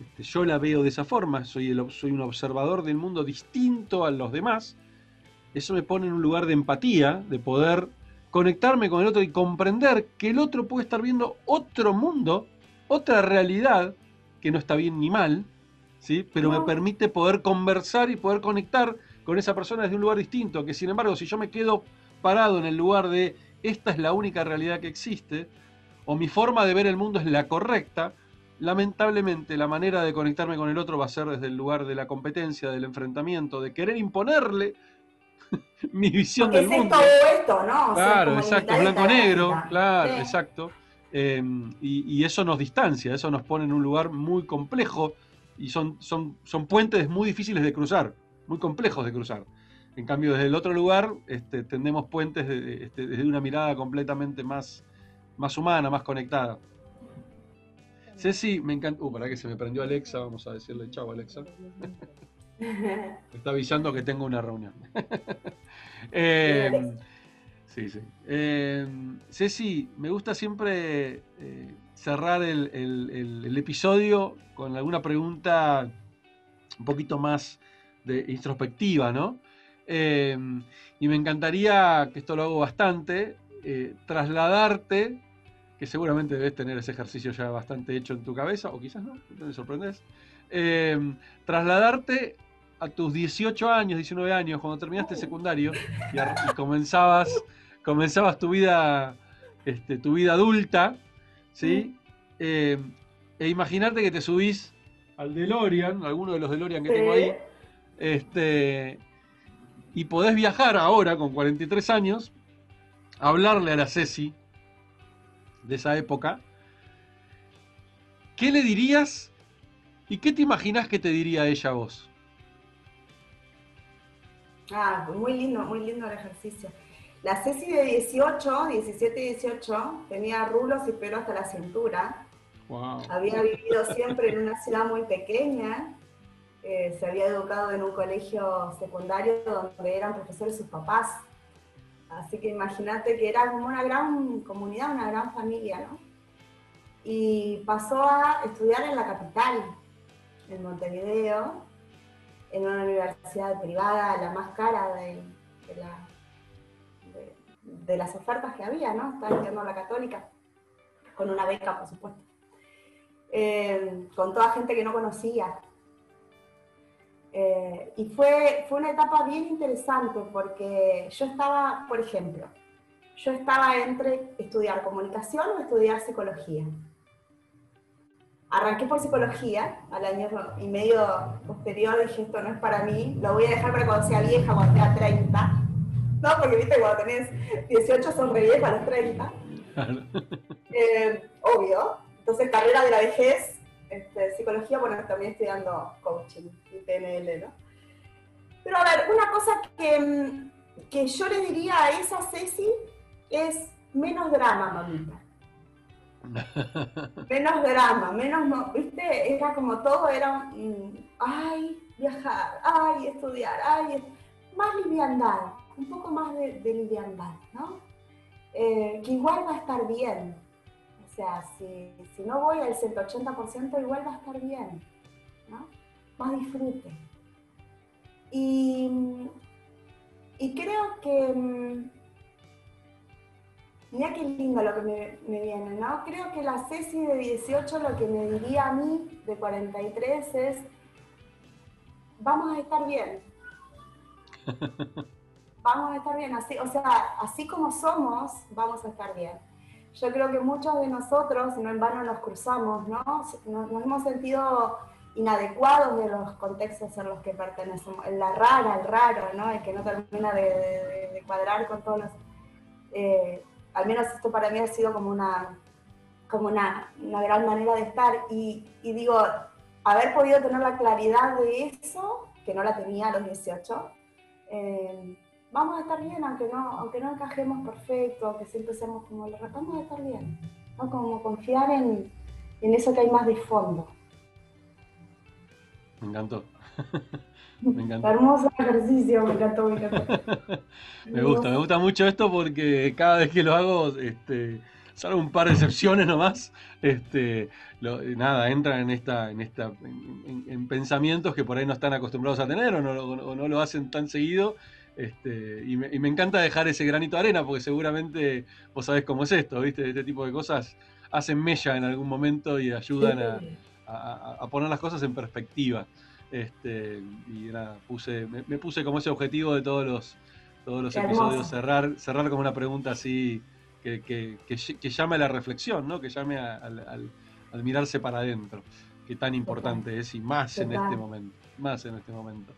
este, yo la veo de esa forma, soy, el, soy un observador del mundo distinto a los demás, eso me pone en un lugar de empatía, de poder conectarme con el otro y comprender que el otro puede estar viendo otro mundo, otra realidad, que no está bien ni mal, pero me permite poder conversar y poder conectar con esa persona desde un lugar distinto, que sin embargo si yo me quedo parado en el lugar de esta es la única realidad que existe, o mi forma de ver el mundo es la correcta, lamentablemente la manera de conectarme con el otro va a ser desde el lugar de la competencia, del enfrentamiento, de querer imponerle <laughs> mi visión del mundo. Es todo esto, ¿no? claro, exacto, blanco-negro, claro, exacto. Em, y, eso nos distancia, eso nos pone en un lugar muy complejo y son, son, son puentes muy difíciles de cruzar, muy complejos de cruzar. En cambio, desde el otro lugar este, tendemos puentes este, desde una mirada completamente más, más humana, más conectada. Ceci, me encanta. Uh, para que se me prendió Alexa, vamos a decirle chao, Alexa. me <laughs> está avisando que tengo una reunión. <laughs> eh, sí, sí. Eh, Ceci, me gusta siempre eh, cerrar el, episodio con alguna pregunta un poquito más de introspectiva, ¿no? Eh, y me encantaría, que esto lo hago bastante, eh, trasladarte, que seguramente debes tener ese ejercicio ya bastante hecho en tu cabeza, o quizás no, te sorprendes, eh, trasladarte a tus 18 años, 19 años, cuando terminaste el secundario y, comenzabas, comenzabas tu vida, este, tu vida adulta, ¿sí? Eh, e imaginarte que te subís al DeLorean, alguno de los DeLorean que tengo ahí, este, y podés viajar ahora con 43 años, hablarle a la Ceci de esa época. ¿Qué le dirías y qué te imaginas que te diría ella a vos? Ah, muy lindo, muy lindo el ejercicio. La Ceci de 18, 17 y 18 tenía rulos y pelo hasta la cintura. Había vivido siempre en una ciudad muy pequeña, se había educado en un colegio secundario donde eran profesores sus papás. Así que imagínate que era como una gran comunidad, una gran familia, ¿no? Y pasó a estudiar en la capital, en Montevideo, en una universidad privada, la más cara de, de las ofertas que había, ¿no? Estaba estudiando la católica, con una beca, por supuesto. Eh, con toda gente que no conocía. Eh, y fue, fue una etapa bien interesante porque yo estaba, por ejemplo, yo estaba entre estudiar comunicación o estudiar psicología. Arranqué por psicología, al año y medio posterior dije, esto no es para mí, lo voy a dejar para cuando sea vieja, cuando sea 30. No, porque viste, cuando tenés 18 son re a los 30. Eh, obvio. Entonces, carrera de la vejez, este, psicología, bueno, también estudiando coaching y PNL, ¿no? Pero a ver, una cosa que, mm, que yo le diría a esa Ceci es menos drama, mamita. <laughs> menos drama, menos, no, viste, era como todo, era, ay, viajar, ay, estudiar, ay, más liviandad, un poco más de, liviandad, ¿no? Eh, que igual va a estar bien. O sea, si, si no voy al 180%, igual va a estar bien, ¿no? Más disfrute. Y, y creo que mm, Mira qué lindo lo que me, viene, ¿no? Creo que la Ceci de 18 lo que me diría a mí de 43 es, vamos a estar bien. <laughs> vamos a estar bien, así, o sea, así como somos, vamos a estar bien. Yo creo que muchos de nosotros, no en vano nos cruzamos, ¿no? Nos, hemos sentido inadecuados de los contextos en los que pertenecemos. La rara, el raro, ¿no? El que no termina de, cuadrar con todos los... Eh, al menos esto para mí ha sido como una, como una, gran manera de estar. Y, digo, haber podido tener la claridad de eso, que no la tenía a los 18, eh, vamos a estar bien, aunque no, aunque no encajemos perfecto, aunque siempre seamos como los vamos a estar bien. ¿no? Como confiar en, en eso que hay más de fondo. Me encantó. <laughs> Me encanta. Hermoso ejercicio, me encantó, me encantó. <laughs> me gusta, me gusta mucho esto porque cada vez que lo hago, este, salvo un par de excepciones nomás, este, nada, entran en esta, en esta, en, pensamientos que por ahí no están acostumbrados a tener o no, lo hacen tan seguido. Este, y, me, encanta dejar ese granito de arena porque seguramente vos sabés cómo es esto, ¿viste? Este tipo de cosas hacen mella en algún momento y ayudan a poner las cosas en perspectiva. Este, y nada, puse, me, puse como ese objetivo de todos los, todos los episodios, cerrar, cerrar como una pregunta así que, que, llame a la reflexión, ¿no? que llame al, mirarse para adentro, que tan importante es y más en este momento, más en este momento.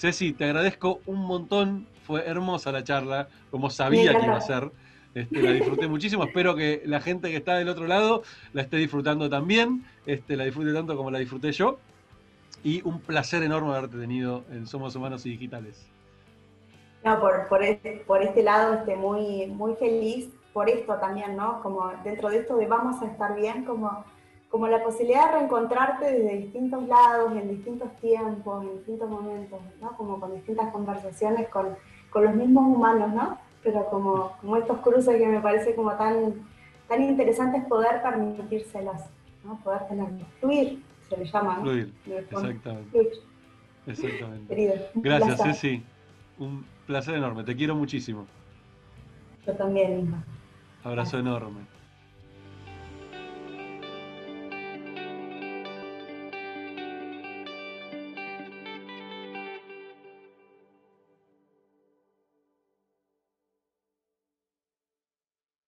Ceci, te agradezco un montón, fue hermosa la charla, como sabía que iba a ser. Este, la disfruté <laughs> muchísimo, espero que la gente que está del otro lado la esté disfrutando también, este, la disfrute tanto como la disfruté yo y un placer enorme haberte tenido en Somos Humanos y Digitales. No, por, por, este, por este lado estoy muy, muy feliz por esto también, ¿no? Como dentro de esto de vamos a estar bien, como, como la posibilidad de reencontrarte desde distintos lados, en distintos tiempos, en distintos momentos, ¿no? Como con distintas conversaciones con, con los mismos humanos, ¿no? Pero como, como estos cruces que me parece como tan, tan interesantes poder permitírselas, ¿no? Poder tenerlos, fluir, se le llama. Fluir, exactamente. Exactamente. Gracias, Ceci. Un placer enorme. Te quiero muchísimo. Yo también, misma. Abrazo enorme.